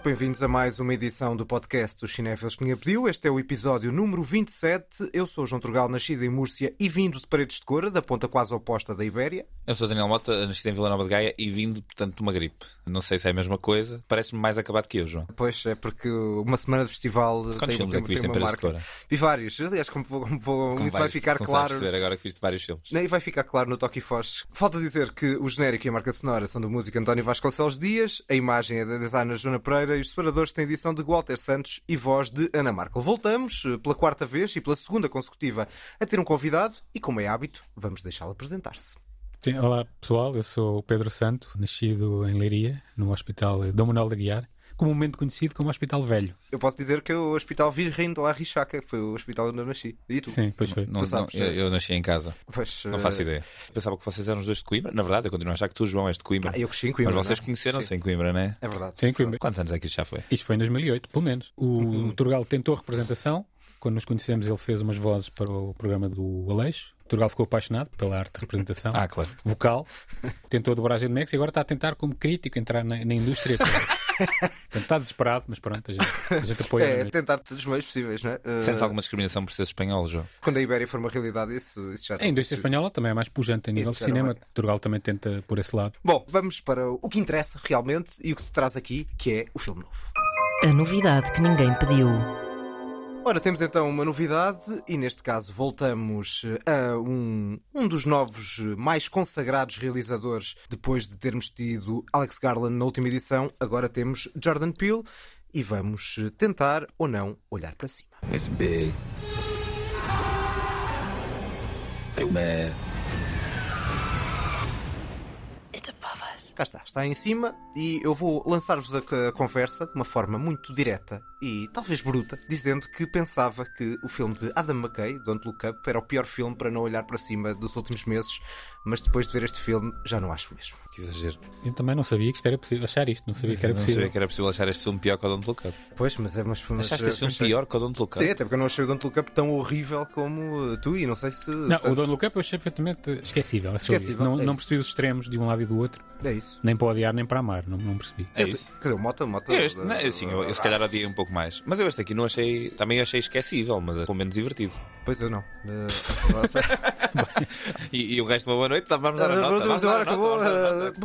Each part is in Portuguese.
Muito bem-vindos a mais uma edição do podcast dos Cinéfilos que me pediu. Este é o episódio número 27. Eu sou João Turgal, nascido em Múrcia e vindo de Paredes de Cora, da ponta quase oposta da Ibéria. Eu sou Daniel Mota, nascido em Vila Nova de Gaia e vindo, portanto, de uma gripe. Não sei se é a mesma coisa. Parece-me mais acabado que eu, João. Pois é, porque uma semana de festival Quantos tem, filmes tem, é que viste em. Cora? Vi vários. Aliás, como, vou, como Como isso vai vais- ficar como claro. agora que viste vários filmes. E vai ficar claro no Toque Foz. Falta dizer que o genérico e a marca sonora são do músico António Vasconcelos Dias, a imagem é da designer Joana Pereira e os separadores têm edição de Walter Santos e voz de Ana Markel. Voltamos eh, pela quarta vez e pela segunda consecutiva a ter um convidado e, como é hábito, vamos deixá-lo apresentar-se. Sim, olá pessoal, eu sou o Pedro Santo, nascido em Leiria, no Hospital Dom Manuel da Guiar, comumente conhecido como Hospital Velho. Eu posso dizer que é o Hospital Virgem de La Richaca, foi o hospital onde eu nasci. E tu? Sim, pois foi. Não, não, sabes, eu, é? eu nasci em casa. Pois, Não eh, faço ideia. Pensava que vocês eram os dois de Coimbra. Na verdade, eu continuo a achar que tu, João, és de Coimbra. Ah, eu cresci em Coimbra. Mas vocês não é? conheceram-se em Coimbra, não é? É verdade. Sim, Coimbra. Quantos anos é que isto já foi? Isto foi em 2008, pelo menos. O Turgal tentou representação. Quando nos conhecemos, ele fez umas vozes para o programa do Aleixo. O Turgal ficou apaixonado pela arte de representação. Ah, claro. Vocal. Tentou a dobragem de Mex e agora está a tentar, como crítico, entrar na, na indústria. Portanto, está desesperado, mas pronto, a gente, a gente apoia. É, tentar todos os meios possíveis, não é? Eh, Sentes alguma discriminação por ser espanhol, João? Quando a Ibéria for uma realidade, isso, isso já A indústria espanhola também é mais pujante a nível Isso de cinema. é. Turgal também tenta por esse lado. Bom, vamos para o que interessa realmente e o que se traz aqui, que é o filme novo. A novidade que ninguém pediu. Ora, temos então uma novidade e neste caso voltamos eh, a um, um dos novos eh, mais consagrados realizadores depois de termos tido Alex Garland na última edição. Agora temos Jordan Peele e vamos eh, tentar ou não olhar para cima. It's big. Big man. It's above us. Cá está, está em cima e eu vou lançar-vos a, a conversa de uma forma muito direta e talvez bruta, dizendo que pensava que o filme de Adam McKay, Don't Look Up, era o pior filme para não olhar para cima dos últimos meses, mas depois de ver este filme já não acho mesmo. Que exagero. Eu também não sabia que isto era possível achar isto, não sabia que era não possível. sabia que era possível achar este filme pior que o Don't Look Up. Pois, mas é mas, mas Achaste este filme achei- pior que o Don't Look Up? Sim, até porque eu não achei o Don't Look Up tão horrível como uh, tu e não sei se. Não, se- o Don't Look Up eu achei perfeitamente esquecível. é Esquecível. Não, é não percebi os extremos de um lado e do outro, É isso. nem para odiar nem para amar, não, não percebi. É isso. Quer dizer, o Mota, Mota. Eu este, não, assim, eu, eu se calhar odiei um pouco mais. Mas eu este aqui não achei. Também achei esquecível, mas pelo menos divertido. Pois eu não. Sei. E, e o resto, uma boa noite. Vamos dar a Ah, nota. vamos dar acabou,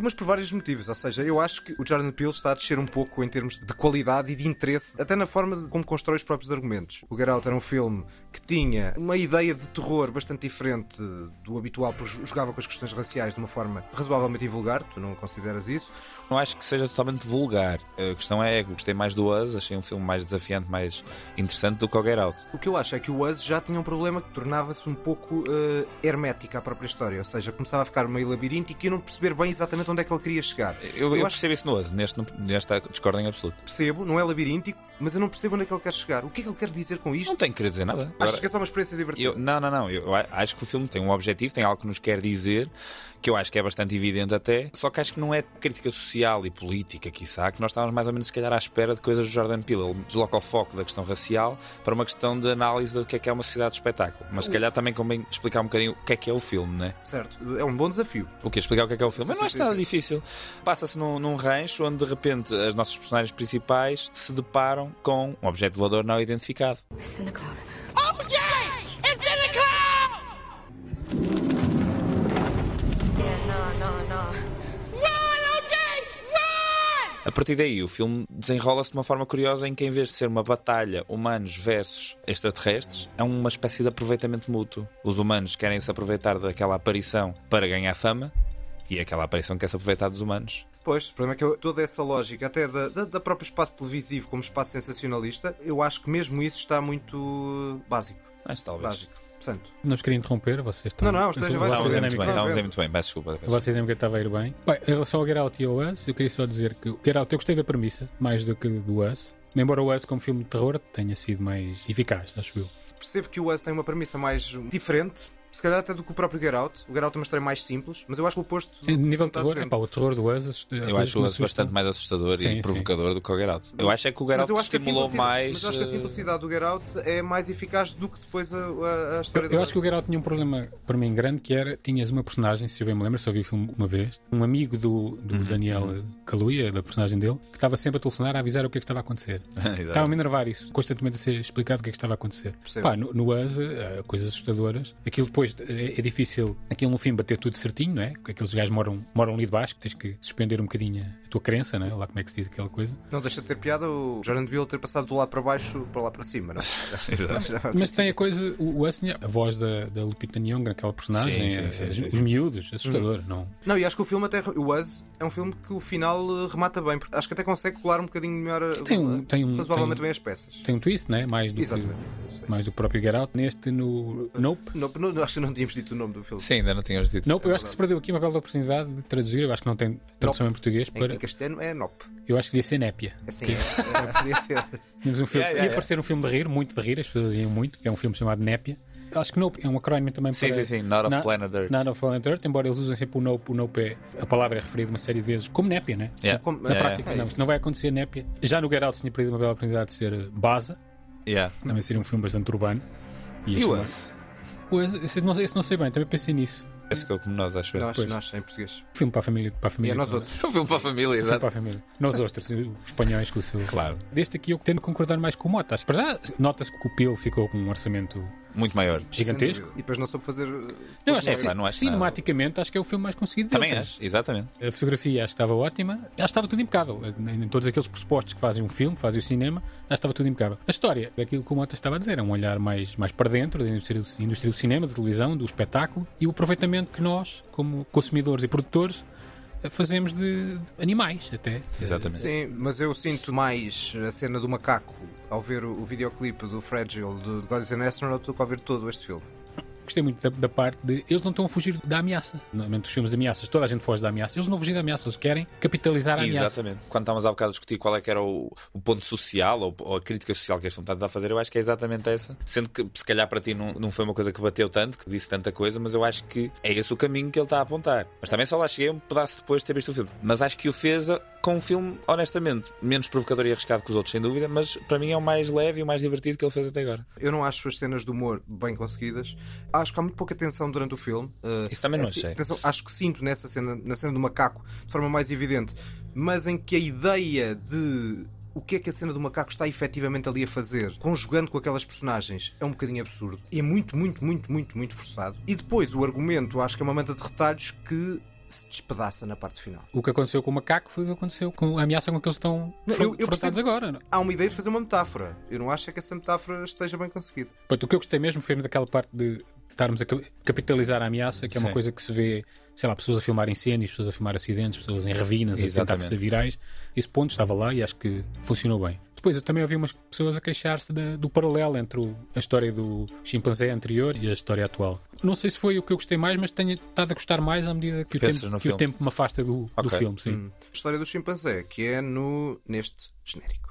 mas por vários motivos. Ou seja, eu acho que o Jordan Peele está a descer um pouco em termos de qualidade e de interesse, até na forma de como constrói os próprios argumentos. O Get Out era um filme que tinha uma ideia de terror bastante diferente do habitual, porque jogava com as questões raciais de uma forma razoavelmente invulgar. Tu não consideras isso? Não acho que seja totalmente vulgar. A questão é que gostei mais do Us, achei um filme mais desafiante, mais interessante do que o Get Out. O que eu acho é que o Us já tinha um problema que tornava-se um pouco eh, hermética à própria história, ou seja, começava a ficar meio labiríntico e eu não perceber bem exatamente onde é que ele queria chegar. Eu, eu acho percebo isso no Us, neste, nesta discordo em absoluto. percebo, não é labiríntico, mas eu não percebo onde é que ele quer chegar. O que é que ele quer dizer com isto? Não tenho que querer dizer nada. Agora, que é só uma experiência divertida? eu, não, não, não. Eu acho que o filme tem um objetivo, tem algo que nos quer dizer, que eu acho que é bastante evidente até, só que acho que não é crítica social e política, quiçá, que nós estávamos mais ou menos, se calhar, à espera de coisas do Jordan Peele. Ele desloca o foco da questão racial para uma questão de análise do que é que é uma sociedade de espetáculo. Mas se calhar também convém explicar um bocadinho o que é que é o filme, né? Certo, é um bom desafio. O que explicar o que é que é o filme? Mas não acho sim, nada difícil. Passa-se num, num rancho onde de repente as nossas personagens principais se deparam com um objeto voador não identificado. Santa Clara. OJ! It's in the cloud! Yeah, no, no, no. Run, OJ! Run! A partir daí, o filme desenrola-se de uma forma curiosa em que, em vez de ser uma batalha humanos versus extraterrestres, é uma espécie de aproveitamento mútuo. Os humanos querem se aproveitar daquela aparição para ganhar fama e aquela aparição quer se aproveitar dos humanos. Pois, o problema é que eu- toda essa lógica, até da, da, da próprio espaço televisivo como espaço sensacionalista, eu acho que mesmo isso está muito básico. Mas talvez. Básico. Portanto, Não os queria interromper, vocês estão. Não, não, esteja, vai, Vocês Estávamos a muito bem, estávamos muito bem. Peço desculpa. peço A desculpa. vossa ideia estava a ir bem. Bem, em relação ao Get Out e ao Us, eu queria só dizer que o Get Out eu gostei da premissa, mais do que do Us. Embora o Us, como filme de terror, tenha sido mais eficaz, acho eu. percebo que o Us tem uma premissa mais diferente. Se calhar até do que o próprio Get Out. O Get Out é uma história mais simples, mas eu acho que o oposto. Sim, nível de terror, o terror do Us assusta- Eu acho o Us assusta. bastante mais assustador Sim, e sim. provocador do que o Get Out. Eu acho é que o Get Out estimulou mais. Mas eu acho que a eh, simplicidade do Get Out é mais eficaz do que depois a, a, a história Eu, do eu acho que o. Get Out tinha um problema para mim grande que era tinhas uma personagem, se eu bem me lembro, só vi o filme uma vez, um amigo do, do Uhum, Daniel Kaluuya, da personagem dele, que estava sempre a telefonar a avisar o que é que estava a acontecer. Estava a me enervar isso, constantemente a ser explicado o que é que estava a acontecer. Percebo. Pá, no, no Us, eh, coisas assustadoras. Aquilo depois é, é difícil, aquilo no fim bater tudo certinho, não é? Aqueles gajos moram, moram ali debaixo, tens que suspender um bocadinho a tua crença, não é? Lá como é que se diz aquela coisa. Não deixa de ter piada o Jordan Peele ter passado do lado para baixo para lá para cima, não? é? Mas tem a coisa, o, o tinha a voz da, da Lupita Nyong'o, aquela personagem, Sim, sim, eh, sim, os, sim, os sim. miúdos, assustador, não? Não, e acho que o filme até. O Us é um filme que o final eh, remata bem, porque acho que até consegue colar um bocadinho melhor a- Tem um- tem um- razoavelmente tem- bem as peças. Tem um twist, né? Mais do, Exatamente. que, mais do próprio Get Out. Neste, no Nope. Não, não, acho que não tínhamos dito o nome do filme. Sim, ainda não tínhamos dito. Nope, eu acho que se perdeu aqui uma bela oportunidade de traduzir. Eu acho que não tem tradução em português. Para, em castelhano é Nop. eu acho que devia ser Népia. Assim, é, é, podia ser. Tínhamos um filme, Yeah, yeah, ia yeah. parecer um filme de rir, muito de rir, as pessoas iam muito, que é um filme chamado Népia. Eu Acho que Nope é um acrónimo também Sim, para. sim, sim. Not of Na- Planet Earth. Not of Planet Earth, embora eles usem sempre o Nope, o Nope é. A palavra é referida uma série de vezes como Népia, né? Yeah. Como- Na É, prática, é não, isso. não vai acontecer Népia. Já no Get Out tinha perdido uma bela oportunidade de ser Baza, Yeah. também seria um filme bastante urbano. E o não- Us? Esse não, esse não sei bem, também pensei nisso. Esse que é o como nós, acho eu. Nós, nós, em português. Filme para a família. Para a E família é nós outros. Um filme para a família, Filme exato. para a família. Nós outros, os espanhóis com o seu. Claro. Deste aqui eu tendo concordar mais com o Mota. Para já, nota-se que o Peel ficou com um orçamento Muito maior. gigantesco. E depois não soube fazer. Eu acho É, que pá, não acho cinematicamente acho que é o filme mais conseguido dele. Também acho, exatamente. A fotografia acho que estava ótima, acho que estava tudo impecável. Em em todos aqueles pressupostos que fazem um filme, fazem o cinema, acho que estava tudo impecável. A história, daquilo que o Mota estava a dizer, é um olhar mais, mais para dentro da indústria do, indústria do cinema, da televisão, do espetáculo e o aproveitamento que nós, como consumidores e produtores, fazemos de, de animais até. Exatamente. Sim, mas eu sinto mais a cena do macaco ao ver o, o videoclipe do Fragile de Gods and Astronaut do que ao ver todo este filme. Gostei muito da, da parte de eles não estão a fugir da ameaça. Normalmente os filmes de ameaças, toda a gente foge da ameaça. Eles não fugem da ameaça, eles querem capitalizar a ameaça. Exatamente. Quando estávamos há bocado a discutir qual é que era o, o ponto social ou, ou a crítica social que filme está a fazer, eu acho que é exatamente essa. Sendo que, se calhar, para ti não, não foi uma coisa que bateu tanto, que disse tanta coisa, mas eu acho que é esse o caminho que ele está a apontar. Mas também só lá cheguei um pedaço depois de ter visto o filme. Mas acho que o fez com um filme, honestamente, menos provocador e arriscado que os outros, sem dúvida, mas para mim é o mais leve e o mais divertido que ele fez até agora. Eu não acho as cenas de humor bem conseguidas. Acho que há muito pouca tensão durante o filme. Uh, Isso também não assim, achei. tensão- acho que sinto nessa cena, na cena do macaco, de forma mais evidente, mas em que a ideia de o que é que a cena do macaco está efetivamente ali a fazer, conjugando com aquelas personagens, é um bocadinho absurdo. E é muito, muito, muito, muito, muito forçado. E depois o argumento, acho que é uma manta de retalhos que se despedaça na parte final. O que aconteceu com o macaco foi o que aconteceu com a ameaça com que eles estão confrontados agora. não? Há uma ideia de fazer uma metáfora. Eu não acho é que essa metáfora esteja bem conseguida. Pronto, o que eu gostei mesmo foi daquela parte de estarmos a ca- capitalizar a ameaça, que é uma Sim. coisa que se vê, sei lá, pessoas a filmar incêndios, pessoas a filmar acidentes, pessoas em ravinas, a tentar Exatamente. fazer virais. Esse ponto estava lá e acho que funcionou bem. Depois eu também ouvi umas pessoas a queixar-se do paralelo entre o- a história do chimpanzé anterior e a história atual. Não sei se foi o que eu gostei mais, mas tenho estado a gostar mais à medida que, o tempo, que o tempo me afasta do, do Ok. filme. Sim. Hum. A história do chimpanzé, que é no, neste genérico.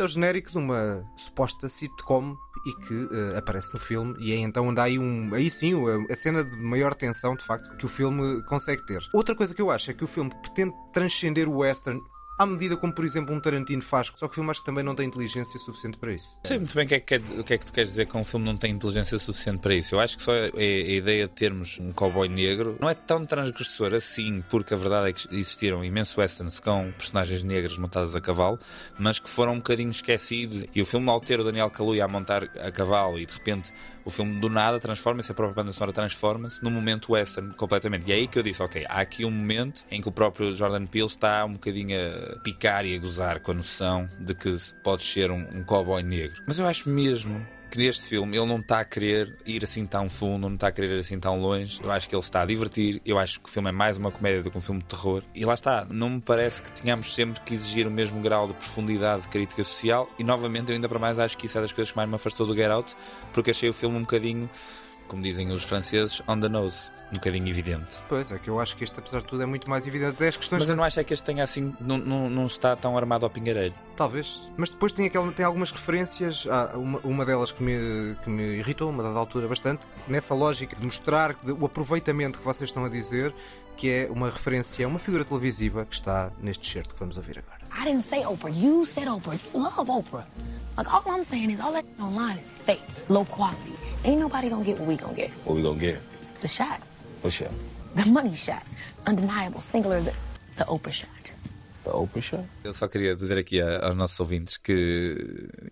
Isto é o genérico de uma suposta sitcom e que eh, aparece no filme e é então onde há aí um. Aí sim, a, a cena de maior tensão, de facto, que o filme consegue ter. Outra coisa que eu acho é que o filme pretende transcender o western à medida como, por exemplo, um Tarantino faz, só que o filme acho que também não tem inteligência suficiente para isso. Sei muito bem o que, é que, o que é que tu queres dizer que um filme não tem inteligência suficiente para isso. Eu acho que só a, a ideia de termos um cowboy negro não é tão transgressor assim, porque a verdade é que existiram imensos westerns com personagens negras montadas a cavalo, mas que foram um bocadinho esquecidos. E o filme, ao ter o Daniel Kaluuya a montar a cavalo e de repente o filme do nada transforma-se, a própria banda sonora transforma-se num momento western completamente. E é aí que eu disse, ok, há aqui um momento em que o próprio Jordan Peele está um bocadinho a picar e a gozar com a noção de que pode ser um, um cowboy negro. Mas eu acho mesmo que neste filme ele não está a querer ir assim tão fundo, não está a querer ir assim tão longe. Eu acho que ele está a divertir. Eu acho que o filme é mais uma comédia do que um filme de terror. E lá está, não me parece que tenhamos sempre que exigir o mesmo grau de profundidade de crítica social. E novamente, eu ainda para mais acho que isso é das coisas que mais me afastou do Get Out, porque achei o filme um bocadinho como dizem os franceses, on the nose, um bocadinho evidente. Pois é, que eu acho que este, apesar de tudo, é muito mais evidente. Até as questões. Mas eu não acho é que este tenha assim, não, não, não está tão armado ao pingarelho. Talvez. Mas depois tem, aquela, tem algumas referências. Ah, uma, uma delas que me, que me irritou, uma dada altura, bastante. Nessa lógica de mostrar o aproveitamento que vocês estão a dizer, que é uma referência a uma figura televisiva que está neste certo que vamos ouvir agora. I didn't say Oprah. You said Oprah. You love Oprah. Like all I'm saying is all that online is fake, low quality. Ain't nobody gonna get what we gonna get. What we gonna get? The shot, What shot? the money shot, undeniable, singular, the, the Oprah shot. Shot? Eu só queria dizer aqui aos nossos ouvintes que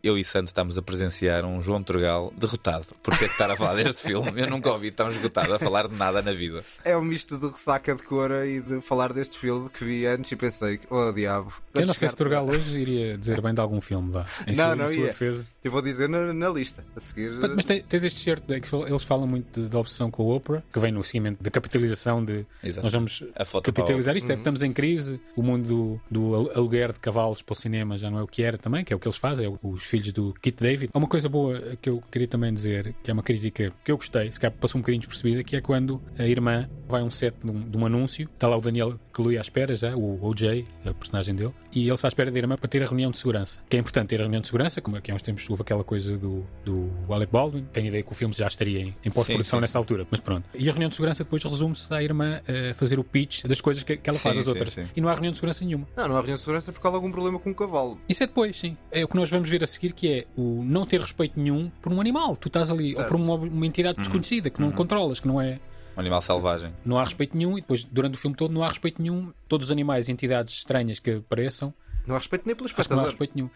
eu e Santos estamos a presenciar um João Turgal derrotado por ter que estar a falar deste filme. Eu nunca ouvi tão esgotado a falar de nada na vida. É um misto de ressaca de cora e de falar deste filme que vi antes e pensei, oh diabo. Eu não sei se Turgal hoje iria dizer bem de algum filme, vá. Em Não, sua, não em sua ia. defesa. Eu vou dizer na, na lista. A seguir. Mas, tem- tens este certo, é que eles falam muito da obsessão com a Oprah, que vem no seguimento da capitalização de Exato. nós vamos capitalizar isto, é Uhum. que estamos em crise, o mundo do, do al- aluguer de cavalos para o cinema já não é o que era também, que é o que eles fazem, é os filhos do Kit David. Há uma coisa boa que eu queria também dizer, que é uma crítica que eu gostei, se calhar passou um bocadinho despercebida, que é quando a irmã vai a um set de um, de um anúncio, está lá o Daniel Kaluuya à espera já, o OJ, a personagem dele, e ele está à espera da irmã para ter a reunião de segurança. Que é importante ter a reunião de segurança, como aqui há uns tempos houve aquela coisa do, do Alec Baldwin, tenho a ideia que o filme já estaria em, em pós-produção nessa altura, mas pronto. E a reunião de segurança depois resume-se à irmã a fazer o pitch das coisas que, que ela faz Sim, às sim, outras. sim. E não há reunião de segurança nenhuma. Não, não há reunião de segurança porque há algum problema com o cavalo. Isso é depois, sim. É o que nós vamos ver a seguir, que é o não ter respeito nenhum por um animal. Tu estás ali, Certo. ou por uma, uma entidade desconhecida, que não controlas, que não é. Um animal selvagem. Não há respeito nenhum, e depois, durante o filme todo, não há respeito nenhum. Todos os animais e entidades estranhas que apareçam, Não há respeito nem pelo acho que não há espectador. respeito nenhum.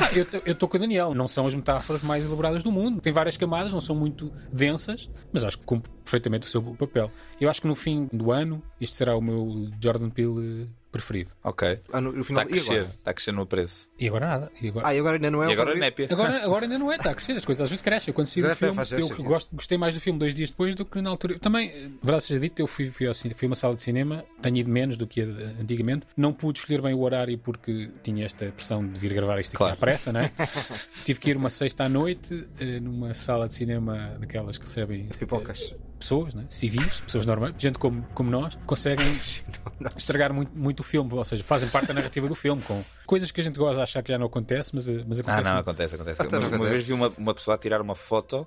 Ah, eu estou com o Daniel, não são as metáforas mais elaboradas do mundo. Tem várias camadas, não são muito densas, mas acho que cumpre perfeitamente o seu papel. Eu acho que no fim do ano, este será o meu Jordan Peele preferido. Ok. Ah, no, no Está final. a E crescer. Está a crescer no preço. E agora nada. E agora... Ah, e agora ainda não é E o agora népia. Agora, agora ainda não é, está a crescer, as coisas às vezes crescem. Eu quando saí do Certo, é, filme, eu gosto, gostei mais do filme dois dias depois do que na altura. Também, verdade seja dito, eu fui, fui, ao fui a uma sala de cinema, tenho ido menos do que antigamente. Não pude escolher bem o horário porque tinha esta pressão de vir gravar isto aqui Claro. à pressa, não é? Tive que ir uma sexta à noite eh, numa sala de cinema daquelas que recebem Pipocas. Pessoas, né? civis, pessoas normais, gente como, como nós, conseguem estragar muito, muito o filme, ou seja, fazem parte da narrativa do filme, com coisas que a gente gosta de achar que já não acontece, mas, mas Ah, acontece. não, muito. acontece, acontece. Uma, uma acontece. vez vi uma, uma pessoa a tirar uma foto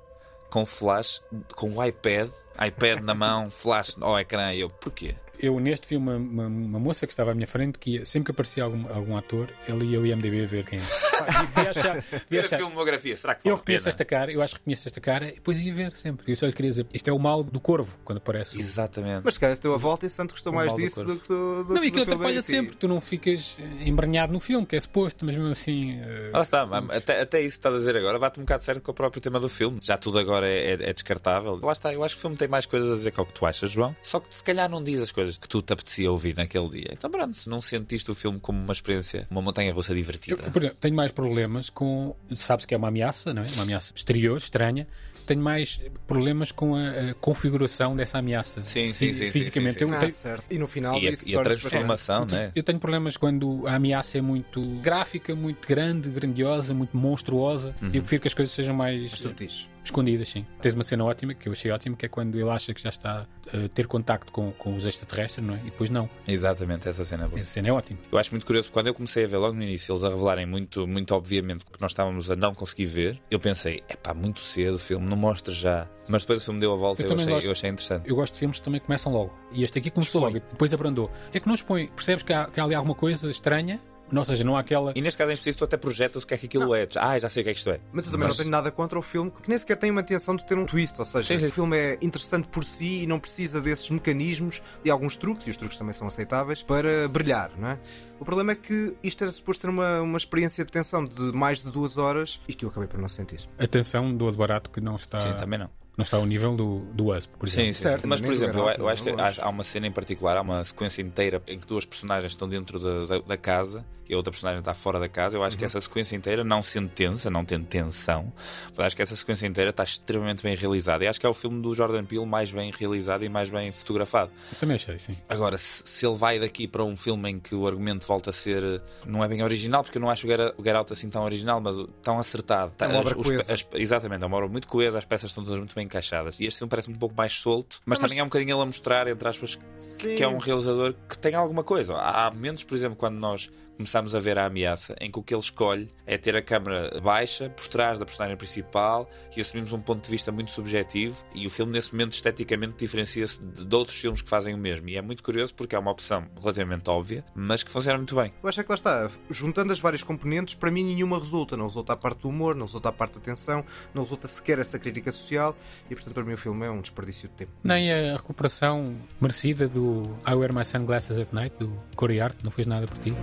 com flash, com o iPad, iPad na mão, flash ao ecrã. E eu, porquê? Eu, neste filme, uma, uma, uma moça que estava à minha frente, que ia- sempre que aparecia algum, algum ator, ela ia ao IMDB ver quem é. Pá, devia achar, devia a achar, filmografia, será que eu vale a reconheço esta cara, eu acho que reconheço esta cara, e depois ia ver sempre. Eu só lhe queria dizer, isto é o mal do corvo, quando aparece. o- Exatamente. Mas se calhar se deu a volta e Santo gostou O mais do disso corpo. do que do, do Não, e do aquilo atrapalha sempre, tu não ficas eh, embranhado no filme, que é suposto, mas mesmo assim. Lá está, mas até, até isso que estás a dizer agora bate um bocado certo com o próprio tema do filme. Já tudo agora é, é- é descartável. Lá está, eu acho que o filme tem mais coisas a dizer que é o que tu achas, João. Só que se calhar não diz as coisas que tu te apetecia ouvir naquele dia. Então pronto, não sentiste o filme como uma experiência, uma montanha russa Eu, divertida. por exemplo, tenho mais problemas com. Sabes que é uma ameaça, não é? Uma ameaça exterior, estranha. Tenho mais problemas com a, a configuração dessa ameaça. Sim, sim, sim, sim, Fisicamente. sim, sim. Eu Ah, tenho- certo. E no final E a, e a transformação, né? Eu tenho problemas quando a ameaça é muito gráfica, muito grande, grandiosa, muito monstruosa. Uhum. E eu prefiro que as coisas sejam mais sutis. Escondidas, sim. Tens uma cena ótima, que eu achei ótima, que é quando ele acha que já está a ter contacto com, com os extraterrestres, não é? E depois não. Exatamente, essa cena é boa. Essa cena é ótima. Eu acho muito curioso, quando eu comecei a ver logo no início, eles a revelarem muito, muito obviamente que nós estávamos a não conseguir ver, eu pensei, é pá, muito cedo o filme, não mostra já. Mas depois o filme deu a volta Eu e eu, também achei, gosto. eu achei interessante. Eu gosto de filmes que também começam logo. E este aqui começou logo, e depois abrandou. É que não expõe. Percebes que há, que há ali alguma coisa estranha, ou seja, não há aquela. E neste caso em específico, tu até projetas o que é que aquilo é. Ah, já sei o que é que isto é. Mas eu também não tenho nada contra o filme, que nem sequer tem uma intenção de ter um twist. Ou seja, Sim, sim. o filme é interessante por si e não precisa desses mecanismos e alguns truques, e os truques também são aceitáveis, para brilhar, não é? O problema é que isto era suposto ter uma, uma experiência de tensão de mais de duas horas e que eu acabei por não sentir. Atenção do barato que não está, Sim, também não. não está ao nível do, do Us, por exemplo. Sim, sim, Certo. Mas, por exemplo, eu, acho que não há uma cena em particular, há uma sequência inteira em que duas personagens estão dentro da, da, da casa e a outra personagem está fora da casa. Eu acho que essa sequência inteira, não sendo tensa, não tendo tensão, mas acho que essa sequência inteira está extremamente bem realizada. E acho que é o filme do Jordan Peele mais bem realizado e mais bem fotografado. Eu também achei, sim. Agora, se, se ele vai daqui para um filme em que o argumento volta a ser. Não é bem original, porque eu não acho o Get, o Get Out assim tão original, mas tão acertado. É uma obra coesa. as- exatamente, é uma obra muito coesa, as peças estão todas muito bem encaixadas. E este filme parece um pouco mais solto, mas, também é um bocadinho ele a mostrar, entre aspas, que, que é um realizador que tem alguma coisa. Há momentos, por exemplo, quando nós começamos a ver a ameaça, em que o que ele escolhe é ter a câmera baixa, por trás da personagem principal, e assumimos um ponto de vista muito subjetivo. E o filme, nesse momento, esteticamente diferencia-se de, de outros filmes que fazem o mesmo. E é muito curioso porque é uma opção relativamente óbvia, mas que funciona muito bem. Eu acho é que lá está, juntando as várias componentes, para mim nenhuma resulta. Não resulta a parte do humor, não resulta a parte da tensão, não resulta sequer essa crítica social e, portanto, para mim o filme é um desperdício de tempo. Nem a recuperação merecida do I Wear My Sunglasses at Night, do Corey Art, não fez nada por ti.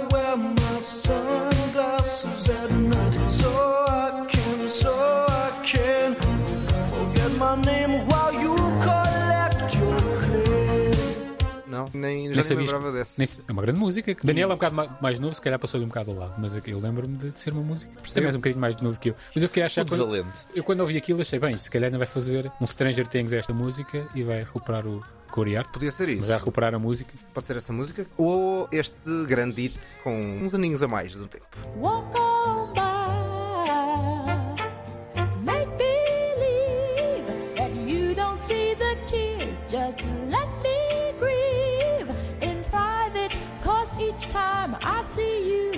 I wear my sunglasses at night so I can, so I can forget my name while you collect your claim. Não, nem, já Nem lembrava dessa. Nem- É uma grande música. Daniel é um bocado ma- mais novo, se calhar passou-lhe um bocado ao lado, mas eu lembro-me de, de ser uma música. Também és um bocadinho mais novo que eu. Mas eu fiquei a achar. Quando, desalento. eu quando ouvi aquilo achei bem, se calhar ainda vai fazer um Stranger Things a esta música e vai recuperar o Corey Art. Podia ser Mas isso. vai recuperar a música. Pode ser essa música. Ou este grande hit com uns aninhos a mais do tempo. Walk on by. Make believe that you don't see the tears. Just let me grieve in private. Cause each time I see you,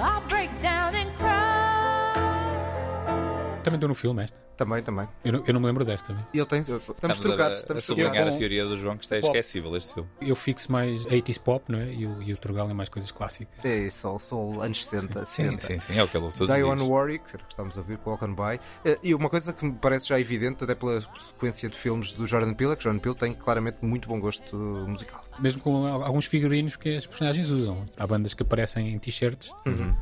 I break down and cry. Também estou no filme esta. Também, também. Eu não, eu não me lembro desta. E ele tem. Estamos Estamos trocados, a, a estamos sublinhar trocados. a teoria do João que está Pop. esquecível este filme. Eu fixo mais 80s pop, não é? E o, e o Turgal é mais coisas clássicas. É isso, sou anos 60, Sim, 70. sim, sim, é o que ele ouve todos os Dionne dias. Warwick, que estamos a ver com Walk On By. Eh, E uma coisa que me parece já evidente, até pela sequência de filmes do Jordan Peele, é que Jordan Peele tem claramente muito bom gosto musical. Mesmo com al- alguns figurinos que as personagens usam. Há bandas que aparecem em t-shirts.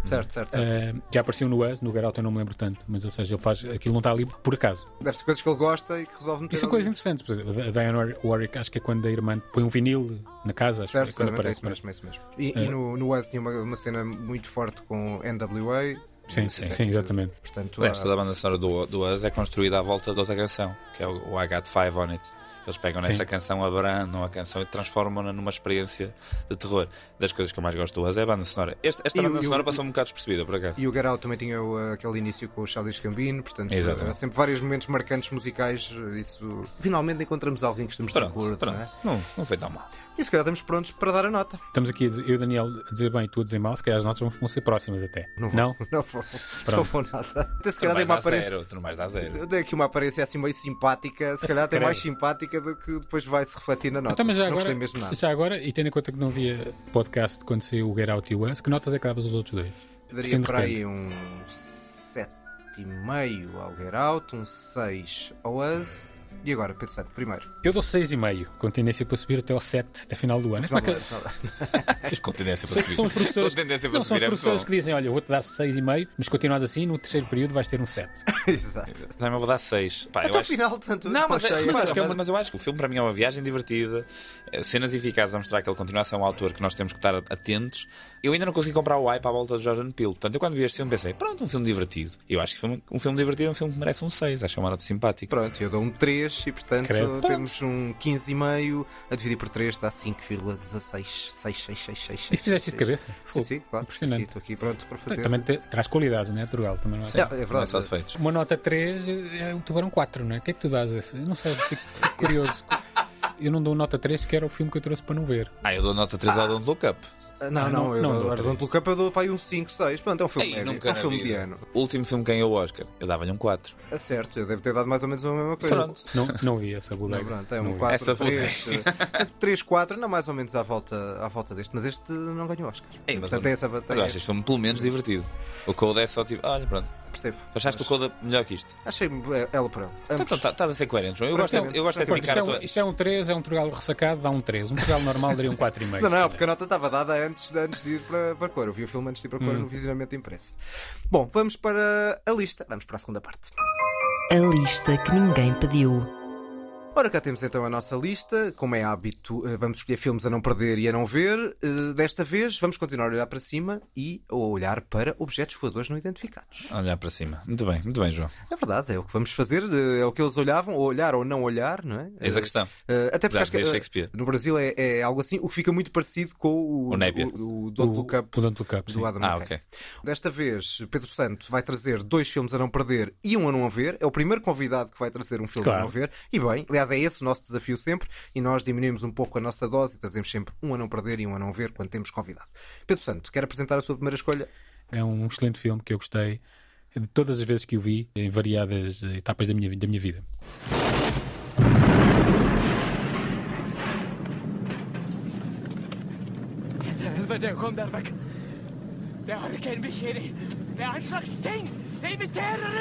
Certo, certo, certo. Eh, já apareceu no Us, no Get Out eu não me lembro tanto. Mas, ou seja, ele faz, aquilo não está ali por acaso. Deve ser coisas que ele gosta e que resolve meter E são ali. coisas interessantes. Por exemplo, a Diane Warwick, acho que é quando a irmã põe um vinil na casa. acho que Certo, é quando é aparece. isso mesmo, é isso mesmo. E, e É. no, no Us tinha uma, uma cena muito forte com NWA. Sim, sim, sim, exatamente. Portanto, O resto há- da banda sonora do, do Us é construída à volta de outra canção, que é o, o I Got Five On It. Eles pegam nessa Sim. canção, abrandam a canção e transformam-na numa experiência de terror. Das coisas que eu mais gosto do é a banda sonora. Este- esta E o- banda o- sonora passou um bocado despercebida, por acaso. E o Get Out também tinha o, aquele início com o Charles Gambino, portanto, Exatamente. há sempre vários momentos marcantes musicais. Isso finalmente encontramos alguém que estamos de Pronto, acordo, pronto. não é? Não, não foi tão mal. E se calhar estamos prontos para dar a nota. Estamos aqui, eu e o Daniel, a dizer bem e tu a dizer mal. Se calhar as notas vão, ser próximas até. Não vou, Não? não vou, não vou nada. Até se calhar tem uma aparência. zero, tu não vais dar zero. Eu dei aqui uma aparência assim meio simpática, se calhar até mais simpática do que depois vai se refletir na nota. Então, mas já não agora, gostei mesmo nada. já agora, e tendo em conta que não havia podcast quando saiu o Get Out e o Us, que notas é que davas aos outros dois? Daria Assim, para aí um 7,5 ao Get Out, um 6 ao Us. E agora, Pedro Santo, primeiro. Eu dou 6,5, com tendência para subir até ao 7 até final do ano. É como é que- Com tendência para São, subir. são os professores, tendência para não, são os subir é muito professores bom. que dizem: Olha, eu vou-te dar 6,5, mas continuas assim, no terceiro período vais ter um 7. Exato. Também eu vou dar 6. Pá, Até ao acho- final, tanto Não, mas, é- mas, acho que é mas- uma- mas eu acho que o filme para mim é uma viagem divertida, eh, cenas eficazes a mostrar que ele continua a ser um autor que nós temos que estar atentos. Eu ainda não consegui comprar o hype à volta de Jordan Peele. Portanto, eu quando vi este filme pensei, pronto, um filme divertido. Eu acho que um filme divertido é um filme que merece um 6. Acho que é uma nota simpática. Pronto, eu dou um 3 e portanto Credo. temos um 15,5 a dividir por 3 dá 5,16. 6, 6, 6, 6. E fizeste isso de cabeça? Sim, sim, claro. Impressionante. Aqui, Estou aqui pronto para fazer. Também te- traz qualidades, não é, Turgal? Também não é? É, é Não é verdade. só defeitos. Uma nota 3 é o Tubarão 4, não é? O que é que tu dás a esse? Eu não sei, fico, fico curioso. Eu não dou nota 3, que era o filme que eu trouxe para não ver. Ah, eu dou nota 3 ao Don't Look Up. Ah, Não, Ah, não, não- eu não dou-. Don't Look Up eu dou para aí um 5, 6. Pronto, é um filme Ei, médio, nunca é um na filme vida. de ano. O último filme que ganhou o Oscar, eu dava-lhe um 4. É certo, eu devo ter dado mais ou menos a mesma coisa. Pronto. Não, não vi essa Não, bodega. pronto, é Não um vi. 4, Essa 3. 3, 4, não mais ou menos à volta, à volta deste. Mas este não ganhou Oscar. Ei, mas Portanto, tem essa Mas eu batalha. acho este filme pelo menos divertido. O Code é só tipo, olha, pronto. Percebo. Achaste o Code melhor que isto? Achei ela por ela. Ambos. Então tá- estás a ser coerente, João. Eu gosto, Francamente, eu gosto é de picar Isto é, a um, isto é um 3, é um Turgal ressacado, dá um 3. Um Turgal normal daria um 4,5. Não, não, porque a nota estava dada antes, antes de ir para, para a cor. Eu vi o filme antes de ir para a Hum. cor no visionamento impresso. Bom, vamos para a lista. Vamos para a segunda parte. A lista que ninguém pediu. Ora, cá temos então a nossa lista. Como é hábito, eh, vamos escolher filmes a não perder e a não ver. Eh, Desta vez, vamos continuar a olhar para cima e a olhar para objetos voadores não identificados. Olhar para cima. Muito bem, muito bem, João. É verdade, é o que vamos fazer, eh, é o que eles olhavam, ou olhar ou não olhar, não é? Eis a questão. Até porque acho que, no Brasil é, é algo assim, o que fica muito parecido com o, O Népia. o, o Don't Look Up o Don't Look Up, do. Adam Ah, McKay. ok. Desta vez, Pedro Santo vai trazer dois filmes a não perder e um a não ver. É o primeiro convidado que vai trazer um filme a Claro. não ver. E bem, aliás, é esse o nosso desafio sempre. E nós diminuímos um pouco a nossa dose e trazemos sempre um a não perder e um a não ver quando temos convidado. Pedro Santo, quer apresentar a sua primeira escolha? É um excelente filme que eu gostei de todas as vezes que o vi, em variadas etapas da minha, da minha vida. Der kommer der vekk. Det har ikke en bikkje i. Det er en slags ting. Det imiterer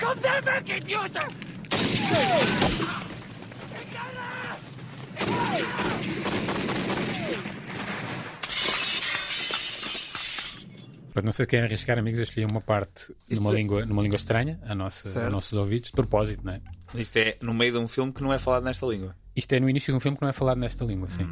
vekk, idioter! Para não sei quem arriscar, amigos, eu escolhi uma parte numa, Isto- língua, numa língua estranha, a nossa, a nossos ouvidos, de propósito, não é? Isto é no meio de um filme que não é falado nesta língua. Isto é no início de um filme que não é falado nesta língua, sim.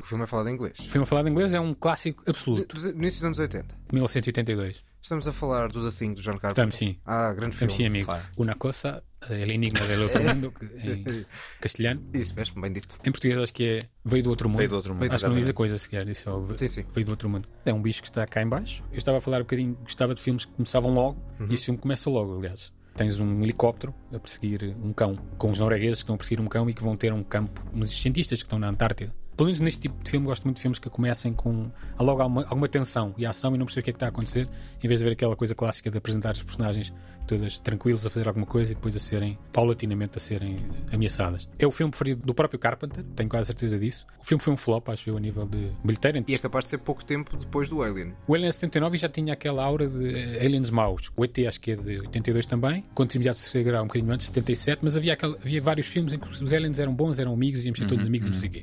O filme é falado em inglês. O filme falado em inglês é um clássico Do- absoluto, do- No início dos anos 80. de 1982. Estamos a falar do The Thing, do John Carpenter. Estamos sim. Ah, grande Estamos sim, filme. amigo. claro. Una cosa, el enigma del outro mundo, em castelhano. Isso mesmo, bem dito. Em português acho que é Veio do Outro Mundo. Veio do outro mundo. Acho que não diz a exatamente. coisa sequer, disse só Sim, sim. Veio do Outro Mundo. É um bicho que está cá em baixo. Eu estava a falar um bocadinho, gostava de filmes que começavam logo, Uhum. e esse filme começa logo, aliás. Tens um helicóptero a perseguir um cão, com os noruegueses que estão a perseguir um cão e que vão ter um campo, uns cientistas que estão na Antártida. Pelo menos neste tipo de filme, gosto muito de filmes que comecem com logo alguma, alguma tensão e ação e não perceber o que é que está a acontecer, em vez de ver aquela coisa clássica de apresentar os personagens todas tranquilos a fazer alguma coisa e depois a serem, paulatinamente, a serem ameaçadas. É o filme preferido do próprio Carpenter, tenho quase certeza disso. O filme foi um flop, acho eu, a nível de bilheteira. E é capaz de ser pouco tempo depois do Alien. O Alien é 79 já tinha aquela aura de eh, aliens maus. O ET acho que é de 82 também. Quando se imediato se um bocadinho antes, 77. Mas havia, aquela, havia vários filmes em que os aliens eram bons, eram amigos, íamos ser todos amigos e não sei o quê.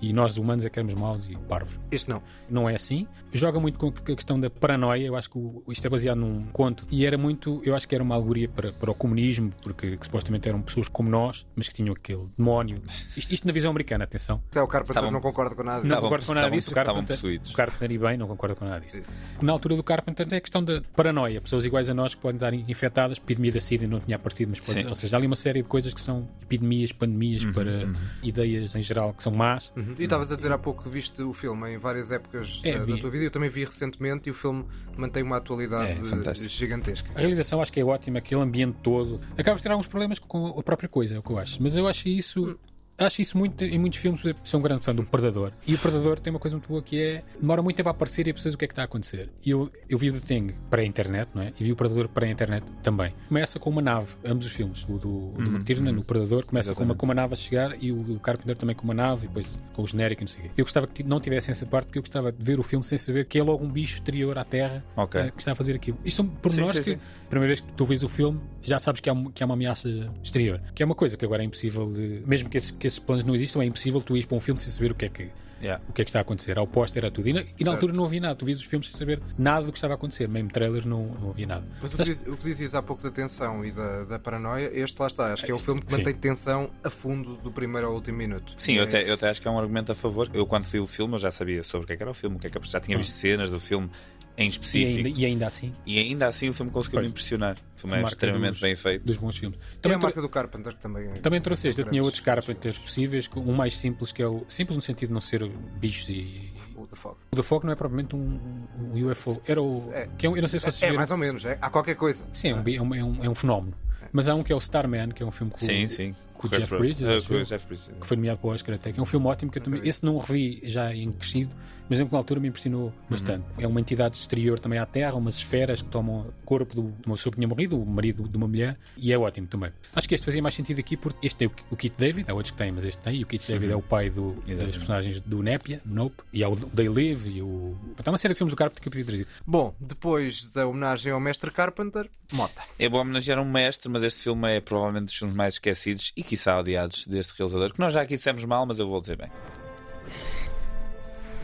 E nós, humanos, é que éramos maus e parvos. Este não. Não é assim. Joga muito com a questão da paranoia. Eu acho que o- isto é baseado num conto. E era muito, eu acho que era uma alegoria para, para o comunismo, porque que supostamente eram pessoas como nós, mas que tinham aquele demónio. Isto, isto na visão americana, atenção. Até o Carpenter Estavam- não concorda com nada Não disso. Estavam- concordo com nada estavam- disso. O estavam Carpenter, possuídos. o Carpenter e bem, não concordo com nada disso. Isso. Na altura do Carpenter é a questão da paranoia. Pessoas iguais a nós que podem estar infectadas. Epidemia da SIDA não tinha aparecido, mas pode, Sim. ou seja, há ali uma série de coisas que são epidemias, pandemias Uhum, para ideias em geral que são más. Uhum. E estavas a dizer há pouco que viste o filme em várias épocas É, da, da vi. tua vida. Eu também vi recentemente e o filme mantém uma atualidade É, fantástico. gigantesca. A realização acho que é ótima, aquele ambiente todo. Acaba por ter alguns problemas com a própria coisa, é o que eu acho. Mas eu acho isso. Acho isso muito em muitos filmes. por exemplo, Sou um grande fã do Predador. E o Predador tem uma coisa muito boa que é. Demora muito tempo a aparecer e a perceber o que é que está a acontecer. E eu, eu vi o The Thing para a internet, não é? E vi o Predador para a internet também. Começa com uma nave, ambos os filmes. O do, o do McTiernan, o Predador, começa com uma, com uma nave a chegar e o, o Carpenter também com uma nave e depois com o genérico e não sei o quê. Eu gostava que não tivessem essa parte porque eu gostava de ver o filme sem saber que é logo um bicho exterior à Terra Ok. eh, que está a fazer aquilo. Isto são pormenores sim, que, sim. Primeira vez que tu vês o filme, já sabes que há, um- que há uma ameaça exterior. Que é uma coisa que agora é impossível, de, mesmo que, esse- que esses planos não existam, é impossível tu ires para um filme sem saber o que é que, Yeah. o que, é que está a acontecer. Ao póster era tudo. E na, e na altura não havia nada. Tu vias os filmes sem saber nada do que estava a acontecer. Mesmo trailers não, não havia nada. Mas o que, diz- o que dizias há pouco da tensão e da, da paranoia, este lá está. Acho que é o Isto, filme que sim. mantém tensão a fundo do primeiro ao último minuto. Sim, E eu é- até, eu até acho que é um argumento a favor. Eu, quando vi o filme, eu já sabia sobre o que, é que era o filme, o que é que já tinha visto cenas do filme em E específico. ainda, e ainda assim, E ainda assim o filme conseguiu me impressionar. O filme é extremamente dos- bem feito. dos bons filmes. E a Também, marca do Carpenter que também. é- também trouxe este. Eu tinha outros Carpenters possíveis. Um mais simples, que é o. Simples no sentido de não ser bichos e. O The Fog. O da Fog não é propriamente um, um UFO. Era o. É. Que é um- eu não sei se vocês É, viram. mais ou menos, é. há qualquer coisa. Sim, é um, é um, é um, é um fenómeno. Mas há um que é o Starman, que é um filme com, Sim, sim. Com o Kurt Jeff. Bridges, eu, Jeff Bridges. que foi nomeado para o Oscar até, que é um filme ótimo que eu também. Esse não o revi já em crescido, mas que na altura me impressionou bastante. É uma entidade exterior também à Terra, umas esferas que tomam o corpo do- de uma pessoa que tinha morrido, o marido de uma mulher, e é ótimo também. Acho que este fazia mais sentido aqui porque este tem o, o Kit David, há outros que têm, mas este tem, e o Kit David é o pai do, das personagens do Népia, do Nope, e há o They Live, e o. Há uma série de filmes do Carpenter que eu podia trazer. Bom, depois da homenagem ao mestre Carpenter, Mota. É bom homenagear um mestre, mas este filme é provavelmente dos filmes mais esquecidos e quiçá odiados deste realizador, que nós já aqui dissemos mal, mas eu vou dizer bem.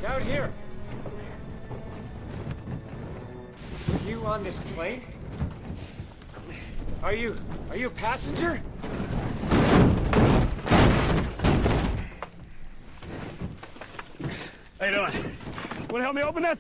Down here. You on this plane? Are you are you a passenger? How you doing? Want to help me open that?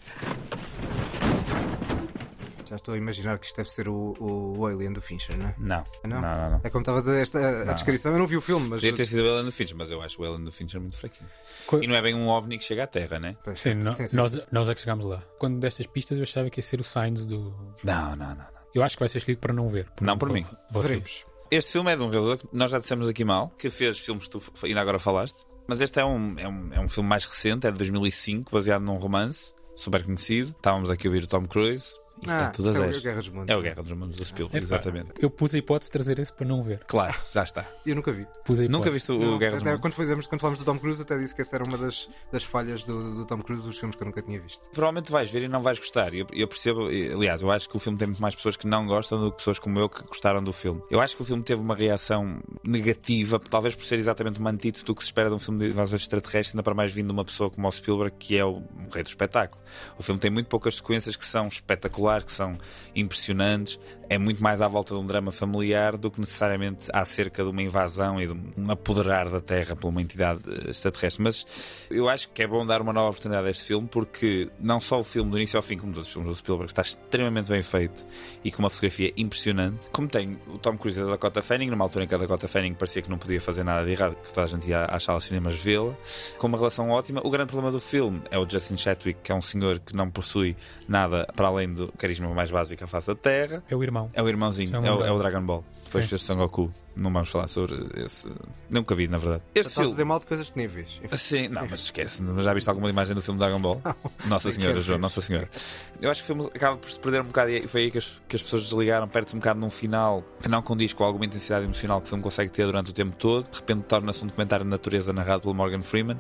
Já estou a imaginar que isto deve ser o, o Alien do Fincher, não é? Não. Não? Não, não, não. É como estavas a esta a descrição. Eu não vi o filme, mas. Podia ter sido o Ellen do Fincher, mas eu acho o Ellen do Fincher muito fraquinho. Co- E não é bem um ovni que chega à Terra, né? Pois, Sim, sim, sim, nós, sim. nós é que chegámos lá. Quando destas pistas eu achava que ia ser o Signs do. Não, não, não. não. Eu acho que vai ser escolhido para não ver. Não por mim. Vocês. Veremos. Este filme é de um realizador que nós já dissemos aqui mal, que fez filmes que tu ainda agora falaste, mas este é um, é um, é um filme mais recente, é de 2005, baseado num romance super conhecido. Estávamos aqui a ouvir o Tom Cruise Ah, está isto é o zero. Guerra dos Mundos. É o Guerra dos Mundos do Spielberg, exatamente. Eu pus a hipótese de trazer esse para não ver. Claro, já está. Eu nunca vi. Pus a hipótese. Nunca viste o, o Não, Guerra dos Mundos? quando, fizemos, quando falámos do Tom Cruise, até disse que essa era uma das, das falhas do, do Tom Cruise dos filmes que eu nunca tinha visto. Provavelmente vais ver e não vais gostar. Eu, eu percebo, aliás, eu acho que o filme tem muito mais pessoas que não gostam do que pessoas como eu que gostaram do filme. Eu acho que o filme teve uma reação negativa, talvez por ser exatamente uma antítese do que se espera de um filme de invasões extraterrestres, ainda para mais vindo de uma pessoa como o Spielberg, que é o, o rei do espetáculo. O filme tem muito poucas sequências que são espetaculares, que são impressionantes. É muito mais à volta de um drama familiar do que necessariamente acerca de uma invasão e de um apoderar da Terra por uma entidade eh, extraterrestre. Mas eu acho que é bom dar uma nova oportunidade a este filme porque não só o filme do início ao fim, como todos os filmes do Spielberg, está extremamente bem feito e com uma fotografia impressionante. Como tem o Tom Cruise e a Dakota Fanning, numa altura em que a Dakota Fanning parecia que não podia fazer nada de errado, que toda a gente ia às salas de cinemas vê-la, com uma relação ótima. O grande problema do filme é o Justin Chatwick, que é um senhor que não possui nada para além do carisma mais básico à face da Terra. É o irmão. É o irmãozinho, É o é o, é o Dragon Ball. Depois Sim. fez Son Goku. Não vamos falar sobre esse. Nunca vi, na verdade. Este Estás a dizer filme. mal de coisas que nem vês. Sim, não, mas esquece. Mas já viste alguma imagem do filme Dragon Ball? Nossa Nem Senhora, João. Nossa Senhora. Eu acho que o filme acaba por se perder um bocado e foi aí que as, que as pessoas desligaram. Perde-se um bocado num final que não condiz com alguma intensidade emocional que o filme consegue ter durante o tempo todo. De repente torna-se um documentário de natureza narrado pelo Morgan Freeman.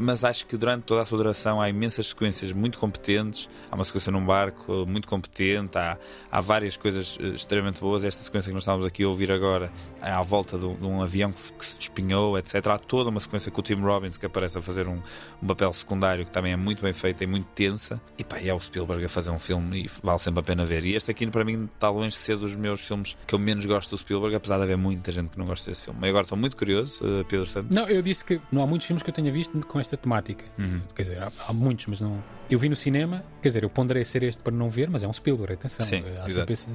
Mas acho que durante toda a sua duração há imensas sequências muito competentes. Há uma sequência num barco muito competente, há, há várias coisas eh, extremamente boas. Esta sequência que nós estávamos aqui ouvir agora é à volta de um, de um avião que, que se despinhou, etc. Há toda uma sequência com o Tim Robbins que aparece a fazer um, um papel secundário que também é muito bem feito e muito tensa. E pá, é o Spielberg a fazer um filme e vale sempre a pena ver. E este aqui, para mim, está longe de ser dos meus filmes que eu menos gosto do Spielberg, apesar de haver muita gente que não gosta desse filme. E agora estou muito curioso, eh, Pedro Santos. Não, eu disse que não há muitos filmes que eu tenha visto com esta temática. Uhum. Quer dizer, há, há muitos, mas não. Eu vi no cinema, quer dizer, eu ponderei ser este para não ver, mas é um Spielberg, atenção. Sim, há exato. sempre esse